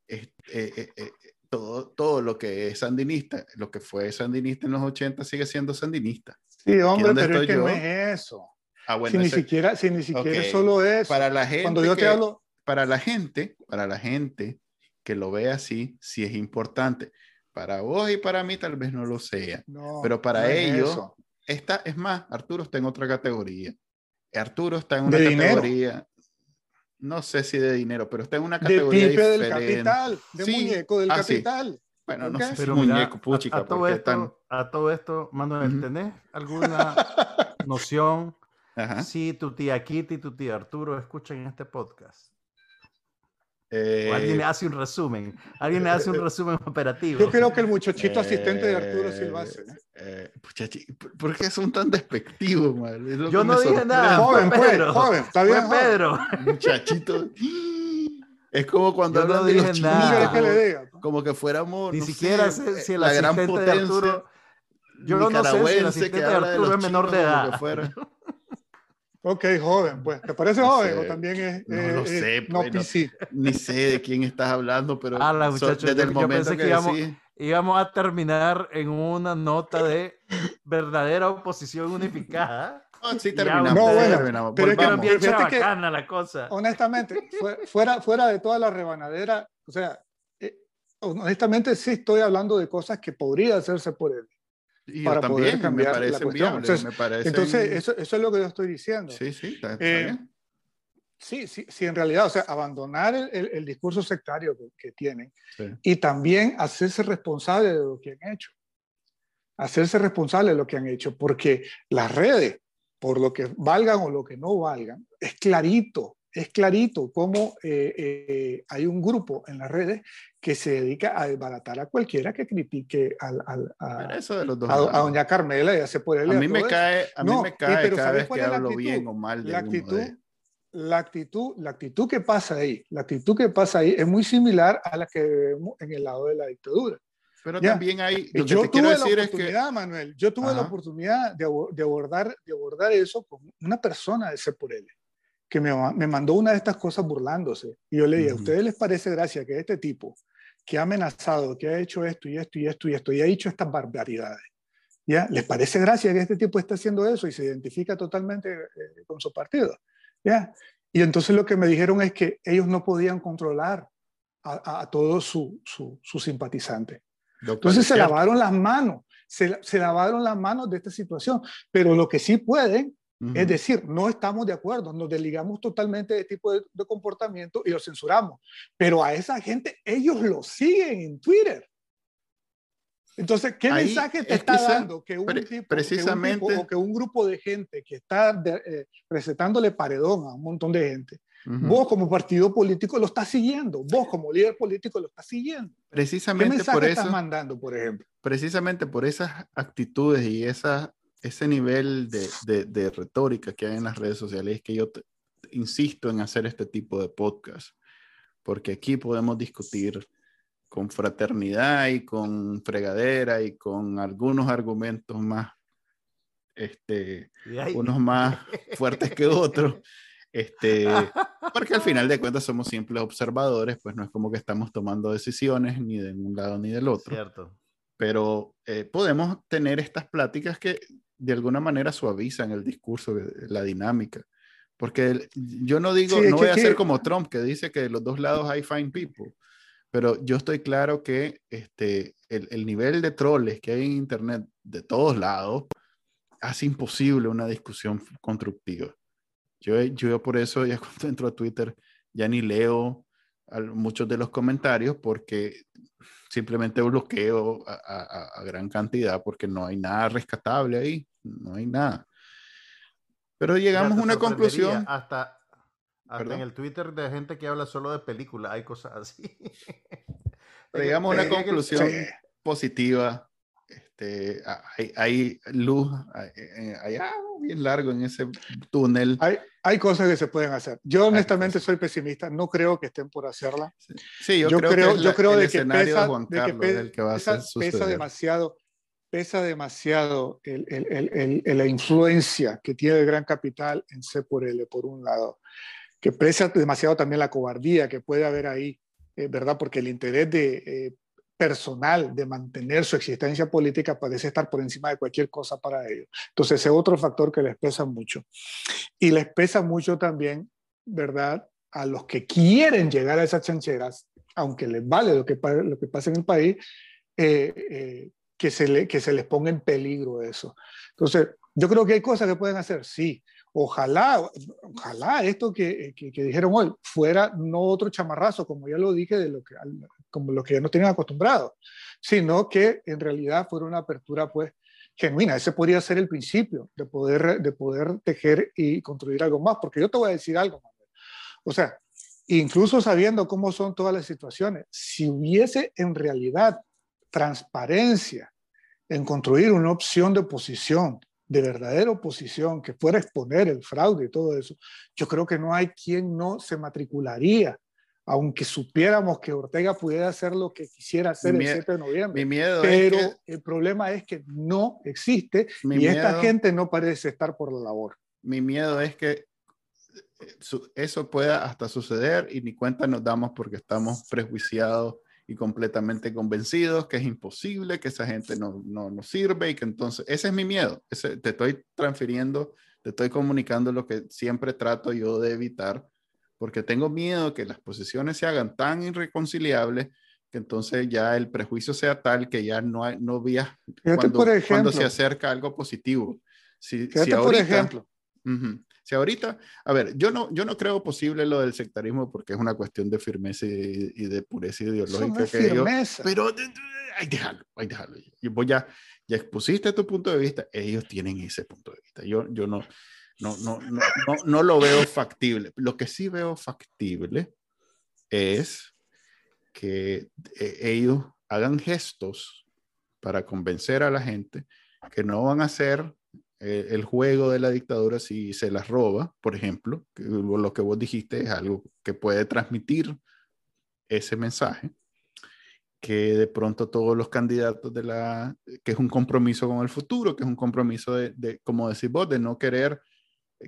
Speaker 1: eh, eh, eh, todo, todo lo que es sandinista, lo que fue sandinista en los 80 sigue siendo sandinista.
Speaker 3: Sí, hombre, pero es que no es eso. Ah, bueno, si, ni siquiera, si ni siquiera solo es.
Speaker 1: Para la gente Cuando yo te hablo... Para la gente, para la gente que lo ve así, sí es importante. Para vos y para mí tal vez no lo sea, pero para ellos, esta, es más, Arturo está en otra categoría. Arturo está en una categoría, no sé si de dinero, pero está en una categoría
Speaker 3: de diferente. del capital, de muñeco del ah, capital.
Speaker 1: Bueno, no sé si muñeco, puchica,
Speaker 2: a, todo esto, a todo esto, Manuel, ¿tenés alguna [laughs] noción si tu tía Kitty y tu tía Arturo escuchan este podcast? Eh, alguien le hace un resumen. Alguien le hace un resumen operativo.
Speaker 3: Yo creo que el muchachito asistente de Arturo Silva hace.
Speaker 1: Eh, ¿Por qué son tan despectivos,
Speaker 2: Yo no dije nada.
Speaker 3: Joven, Pedro. joven. Está bien,
Speaker 2: Pedro. [laughs]
Speaker 1: Muchachito. Es como cuando
Speaker 2: no dije nada.
Speaker 3: Que le diga,
Speaker 1: como que fuéramos.
Speaker 2: Ni siquiera sé, si el la gran potencia de Arturo. Yo no sé si el asistente de Arturo es menor de edad. [laughs]
Speaker 3: Ok, joven, pues, ¿te parece joven o también es...
Speaker 1: No lo sé,
Speaker 3: no,
Speaker 1: pues, ni sé de quién estás hablando, pero
Speaker 2: la desde yo, el momento pensé que, íbamos, íbamos, a terminar en una nota de verdadera oposición unificada.
Speaker 1: No, [laughs] sí terminamos.
Speaker 3: No, bueno,
Speaker 1: terminamos.
Speaker 2: Pero es que bien bacana la cosa.
Speaker 3: Honestamente, fuera, fuera de toda la rebanadera, o sea, eh, honestamente sí estoy hablando de cosas que podría hacerse por él
Speaker 1: para poder cambiar me la cuestión.
Speaker 3: entonces,
Speaker 1: me
Speaker 3: entonces eso, eso, es lo que yo estoy diciendo.
Speaker 1: Sí, sí, está,
Speaker 3: eh, Sí, sí, sí, en realidad, o sea, abandonar el, el, discurso sectario que, que tienen sí. y también hacerse responsable de lo que han hecho. Hacerse responsable de lo que han hecho, porque las redes, por lo que valgan o lo que no valgan, es clarito es clarito cómo eh, eh, hay un grupo en las redes que se dedica a desbaratar a cualquiera que critique al, a,
Speaker 1: eso de los dos
Speaker 3: a, doña Carmela y hace por él.
Speaker 1: A mí me cae, a mí me cae cada vez que hablo bien o mal de
Speaker 3: la actitud, la actitud, la actitud que pasa ahí, la actitud que pasa ahí es muy similar a la que vemos en el lado de la dictadura.
Speaker 1: Pero también hay.
Speaker 3: Lo yo tuve la oportunidad, Manuel, yo tuve la oportunidad de, de, abordar, de abordar eso con una persona de él que me, me, mandó una de estas cosas burlándose. Y yo le dije, ¿a ustedes les parece gracia que este tipo que ha amenazado, que ha hecho esto y esto y esto y esto y ha dicho estas barbaridades, ¿ya? ¿Les parece gracia que este tipo esté haciendo eso y se identifica totalmente eh, con su partido? ¿ya? Y entonces lo que me dijeron es que ellos no podían controlar a, a, todos sus su, su simpatizantes. Entonces se lavaron las manos, se, se, lavaron las manos de esta situación, pero lo que sí pueden es decir, no estamos de acuerdo, nos desligamos totalmente de tipo de, comportamiento y lo censuramos. Pero a esa gente, ellos lo siguen en Twitter. Entonces, ¿qué mensaje te está dando que un, tipo, precisamente, que un o que un grupo de gente que está eh, presentándole paredón a un montón de gente, vos como partido político lo estás siguiendo, vos como líder político lo estás siguiendo?
Speaker 1: Precisamente
Speaker 3: ¿Qué mensaje
Speaker 1: por
Speaker 3: estás
Speaker 1: eso,
Speaker 3: mandando, por ejemplo?
Speaker 1: Precisamente por esas actitudes y esas ese nivel de, de, retórica que hay en las redes sociales es que yo insisto en hacer este tipo de podcast, porque aquí podemos discutir con fraternidad y con fregadera y con algunos argumentos más, este, unos más [laughs] fuertes que otros. Este, [laughs] porque al final de cuentas somos simples observadores, pues no es como que estamos tomando decisiones ni de un lado ni del otro.
Speaker 2: Cierto.
Speaker 1: Pero eh, podemos tener estas pláticas que de alguna manera suavizan el discurso, la dinámica. Porque yo no digo, no voy a ser como Trump, que dice que de los dos lados hay fine people, pero yo estoy claro que este, el, el nivel de troles que hay en Internet de todos lados hace imposible una discusión constructiva. Yo, yo por eso ya [laughs] cuando entro a Twitter ya ni leo muchos de los comentarios porque simplemente bloqueo a, a, gran cantidad porque no hay nada rescatable ahí, no hay nada. Pero llegamos a una conclusión.
Speaker 2: Hasta, hasta en el Twitter de gente que habla solo de películas, hay cosas así.
Speaker 1: llegamos a una conclusión positiva. Este, hay, hay luz allá bien largo en ese túnel.
Speaker 3: Hay, hay cosas que se pueden hacer. Yo honestamente soy pesimista, no creo que estén por hacerla.
Speaker 1: Sí, yo, creo, que yo creo de que
Speaker 3: pesa,
Speaker 1: pesa,
Speaker 3: demasiado, pesa demasiado el, el, el, la influencia que tiene el gran capital en C por L, por un lado, que pesa demasiado también la cobardía que puede haber ahí, eh, ¿verdad? Porque el interés de eh, personal de mantener su existencia política parece estar por encima de cualquier cosa para ellos. Entonces, ese es otro factor que les pesa mucho. Y les pesa mucho también, ¿verdad? A los que quieren llegar a esas chancheras, aunque les vale lo que, lo que pasa en el país, eh, eh, que, se le, que se les ponga en peligro eso. Entonces, yo creo que hay cosas que pueden hacer, sí. Ojalá, ojalá esto que, que, que dijeron hoy fuera no otro chamarrazo, como ya lo dije, de lo que, como lo que ya nos tienen acostumbrados, sino que en realidad fuera una apertura pues genuina. Ese podría ser el principio de poder, de poder tejer y construir algo más, porque yo te voy a decir algo, Manuel. O sea, incluso sabiendo cómo son todas las situaciones, si hubiese en realidad transparencia en construir una opción de oposición, de verdadera oposición, que fuera a exponer el fraude y todo eso, yo creo que no hay quien no se matricularía aunque supiéramos que Ortega pudiera hacer lo que quisiera hacer el 7 de noviembre.
Speaker 1: Mi miedo
Speaker 3: pero
Speaker 1: es
Speaker 3: que, el problema es que no existe y esta gente no parece estar por la labor.
Speaker 1: Mi miedo es que eh, eso pueda hasta suceder y ni cuenta nos damos porque estamos prejuiciados y completamente convencidos que es imposible, que esa gente no, no, no sirve y que entonces, ese es mi miedo, ese, te estoy transfiriendo, te estoy comunicando lo que siempre trato yo de evitar porque tengo miedo que las posiciones se hagan tan irreconciliables que entonces ya el prejuicio sea tal que ya no, hay, no veas cuando, cuando, se acerca algo positivo. Si, si ahorita,
Speaker 3: por ejemplo.
Speaker 1: Si ahorita, a ver, yo no, yo no creo posible lo del sectarismo porque es una cuestión de firmeza y, de pureza ideológica. que
Speaker 3: firmeza.
Speaker 1: pero hay dejarlo, hay dejarlo. Yo voy ya, ya expusiste tu punto de vista, ellos tienen ese punto de vista. Yo, yo no, No, no, no, no, no lo veo factible. Lo que sí veo factible es que eh, ellos hagan gestos para convencer a la gente que no van a hacer eh, el juego de la dictadura si se las roba, por ejemplo, que lo que vos dijiste es algo que puede transmitir ese mensaje, que de pronto todos los candidatos de la, que es un compromiso con el futuro, que es un compromiso de, de como decís vos, de no querer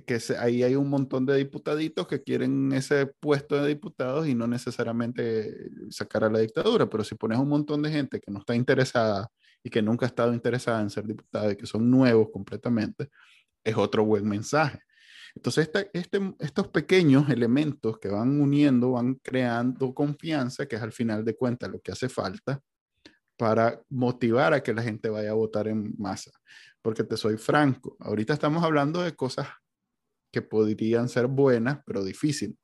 Speaker 1: que ahí hay un montón de diputaditos que quieren ese puesto de diputados y no necesariamente sacar a la dictadura, pero si pones un montón de gente que no está interesada y que nunca ha estado interesada en ser diputada y que son nuevos completamente, es otro buen mensaje. Entonces, este, estos pequeños elementos que van uniendo, van creando confianza, que es al final de cuentas lo que hace falta para motivar a que la gente vaya a votar en masa. Porque te soy franco, ahorita estamos hablando de cosas que podrían ser buenas, pero difícil.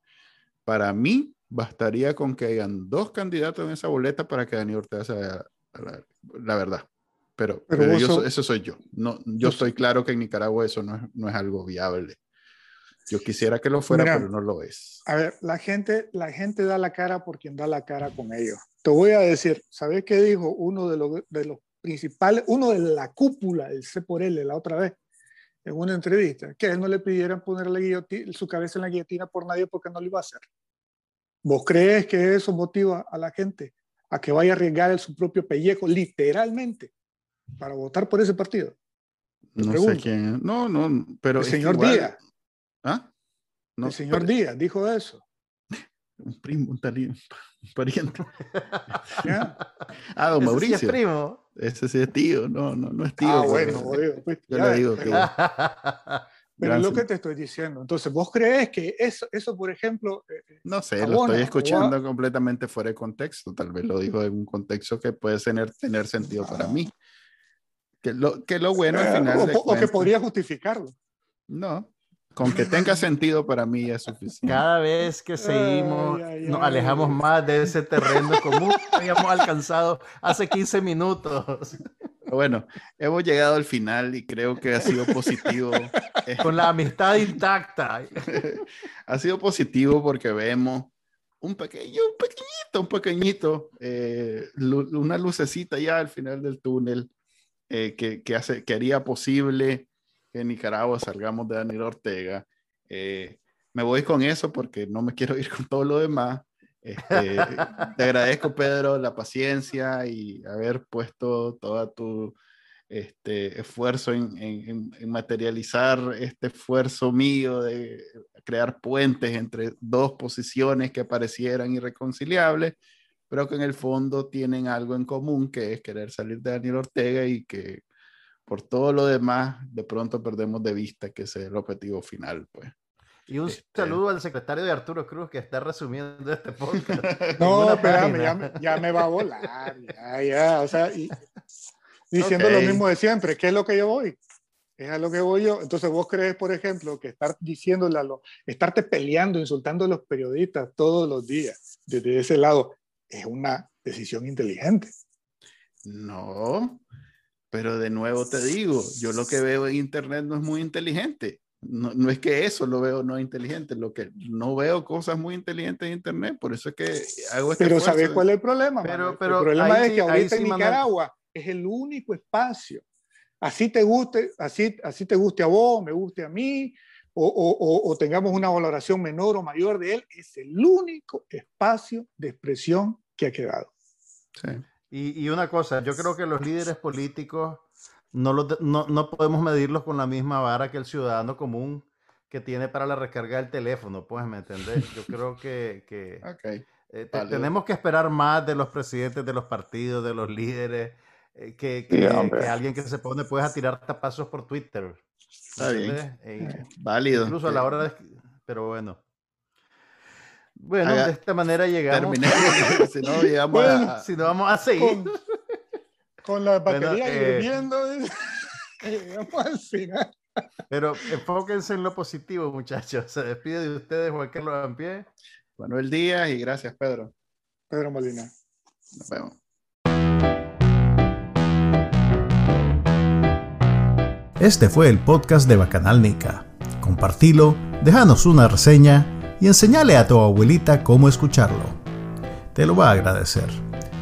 Speaker 1: Para mí, bastaría con que hayan dos candidatos en esa boleta para que Daniel Ortega sea la, verdad. Pero, pero, eso soy yo. No, yo estoy claro que en Nicaragua eso no es, no es algo viable. Yo quisiera que lo fuera, pero no lo es.
Speaker 3: A ver, la gente, la gente da la cara por quien da la cara con ellos. Te voy a decir, ¿sabes qué dijo uno de los, de los principales, uno de la cúpula del C por L la otra vez? en una entrevista, que a él no le pidieran poner su cabeza en la guillotina por nadie porque no lo iba a hacer. ¿Vos crees que eso motiva a la gente a que vaya a arriesgar su propio pellejo, literalmente, para votar por ese partido?
Speaker 1: no sé quién. No, no, pero.
Speaker 3: El señor Díaz. ¿Ah? No, el señor Díaz dijo eso. [laughs]
Speaker 1: Un primo, un, [laughs] pariente. [laughs] Ah, don Mauricio.
Speaker 2: es primo.
Speaker 1: Ese sí es tío, no, no, no es tío.
Speaker 3: Ah, bueno, pues, yo le digo tío. Pero es lo que te estoy diciendo. Entonces, ¿vos crees que eso, eso por ejemplo... Eh,
Speaker 1: eh, no sé, lo estoy escuchando completamente fuera de contexto. Tal vez lo dijo en un contexto que puede tener, tener sentido para mí. Que lo, que lo bueno al eh, final...
Speaker 3: o que podría justificarlo.
Speaker 1: No, con que tenga sentido para mí es suficiente.
Speaker 2: Cada vez que seguimos, nos alejamos más de ese terreno común que habíamos alcanzado hace 15 minutos.
Speaker 1: Bueno, hemos llegado al final y creo que ha sido positivo. [laughs]
Speaker 2: Con la amistad intacta. [laughs]
Speaker 1: ha sido positivo porque vemos un pequeño, un pequeñito, un pequeñito, eh, una lucecita ya al final del túnel eh, que, que, hace, que haría posible que en Nicaragua salgamos de Daniel Ortega. Eh, me voy con eso porque no me quiero ir con todo lo demás. Este, [laughs] te agradezco, Pedro, la paciencia y haber puesto todo tu este, esfuerzo en, en, en, materializar este esfuerzo mío de crear puentes entre dos posiciones que parecieran irreconciliables, pero que en el fondo tienen algo en común, que es querer salir de Daniel Ortega y que por todo lo demás, de pronto perdemos de vista que ese es el objetivo final, pues.
Speaker 2: Y un este saludo al secretario de Arturo Cruz que está resumiendo este podcast. [laughs]
Speaker 3: no, espérame, ya me, ya me, va a volar, ya, ya, o sea, y, [laughs] diciendo lo mismo de siempre, ¿qué es lo que yo voy? Es a lo que voy yo. Entonces, vos crees, por ejemplo, que estar diciéndole a los, estarte peleando, insultando a los periodistas todos los días, desde ese lado, es una decisión inteligente.
Speaker 1: No, pero de nuevo te digo, yo lo que veo en Internet no es muy inteligente. No, no, es que eso lo veo no inteligente, lo que no veo cosas muy inteligentes en Internet, por eso es que hago este
Speaker 3: Pero ¿sabes cuál es el problema? Pero, pero el problema es que ahorita en Nicaragua es el único espacio. Así te guste, así, así te guste a vos, me guste a mí, o, o, o, tengamos una valoración menor o mayor de él, es el único espacio de expresión que ha quedado.
Speaker 2: Sí. Y, una cosa, yo creo que los líderes políticos no, no, podemos medirlos con la misma vara que el ciudadano común que tiene para la recarga del teléfono, pues, ¿me entendés? Yo [laughs] creo que, eh, tenemos que esperar más de los presidentes de los partidos, de los líderes, eh, que, alguien que se pone pues a tirar tapazos por Twitter.
Speaker 1: Está bien. Eh, Válido.
Speaker 2: Incluso a la hora de... Pero bueno. Bueno, de esta manera llegamos. [laughs]
Speaker 1: si no, llegamos [laughs] a,
Speaker 2: si no, vamos a seguir.
Speaker 3: Con, la batería eh, hirviendo, [laughs] llegamos al final.
Speaker 2: Pero enfóquense en lo positivo, muchachos. Se despide de ustedes Juan Carlos Ampié.
Speaker 1: Manuel Díaz y gracias, Pedro.
Speaker 3: Pedro Molina.
Speaker 1: Nos vemos.
Speaker 4: Este fue el podcast de Bacanal Nica
Speaker 2: compartilo, déjanos una reseña y enseñale a tu abuelita cómo escucharlo. Te lo va a agradecer.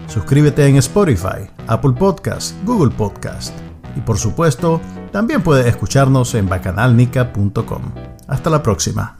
Speaker 2: Suscríbete en Spotify, Apple Podcast, Google Podcast y por supuesto, también puedes escucharnos en bacanalnica.com. Hasta la próxima.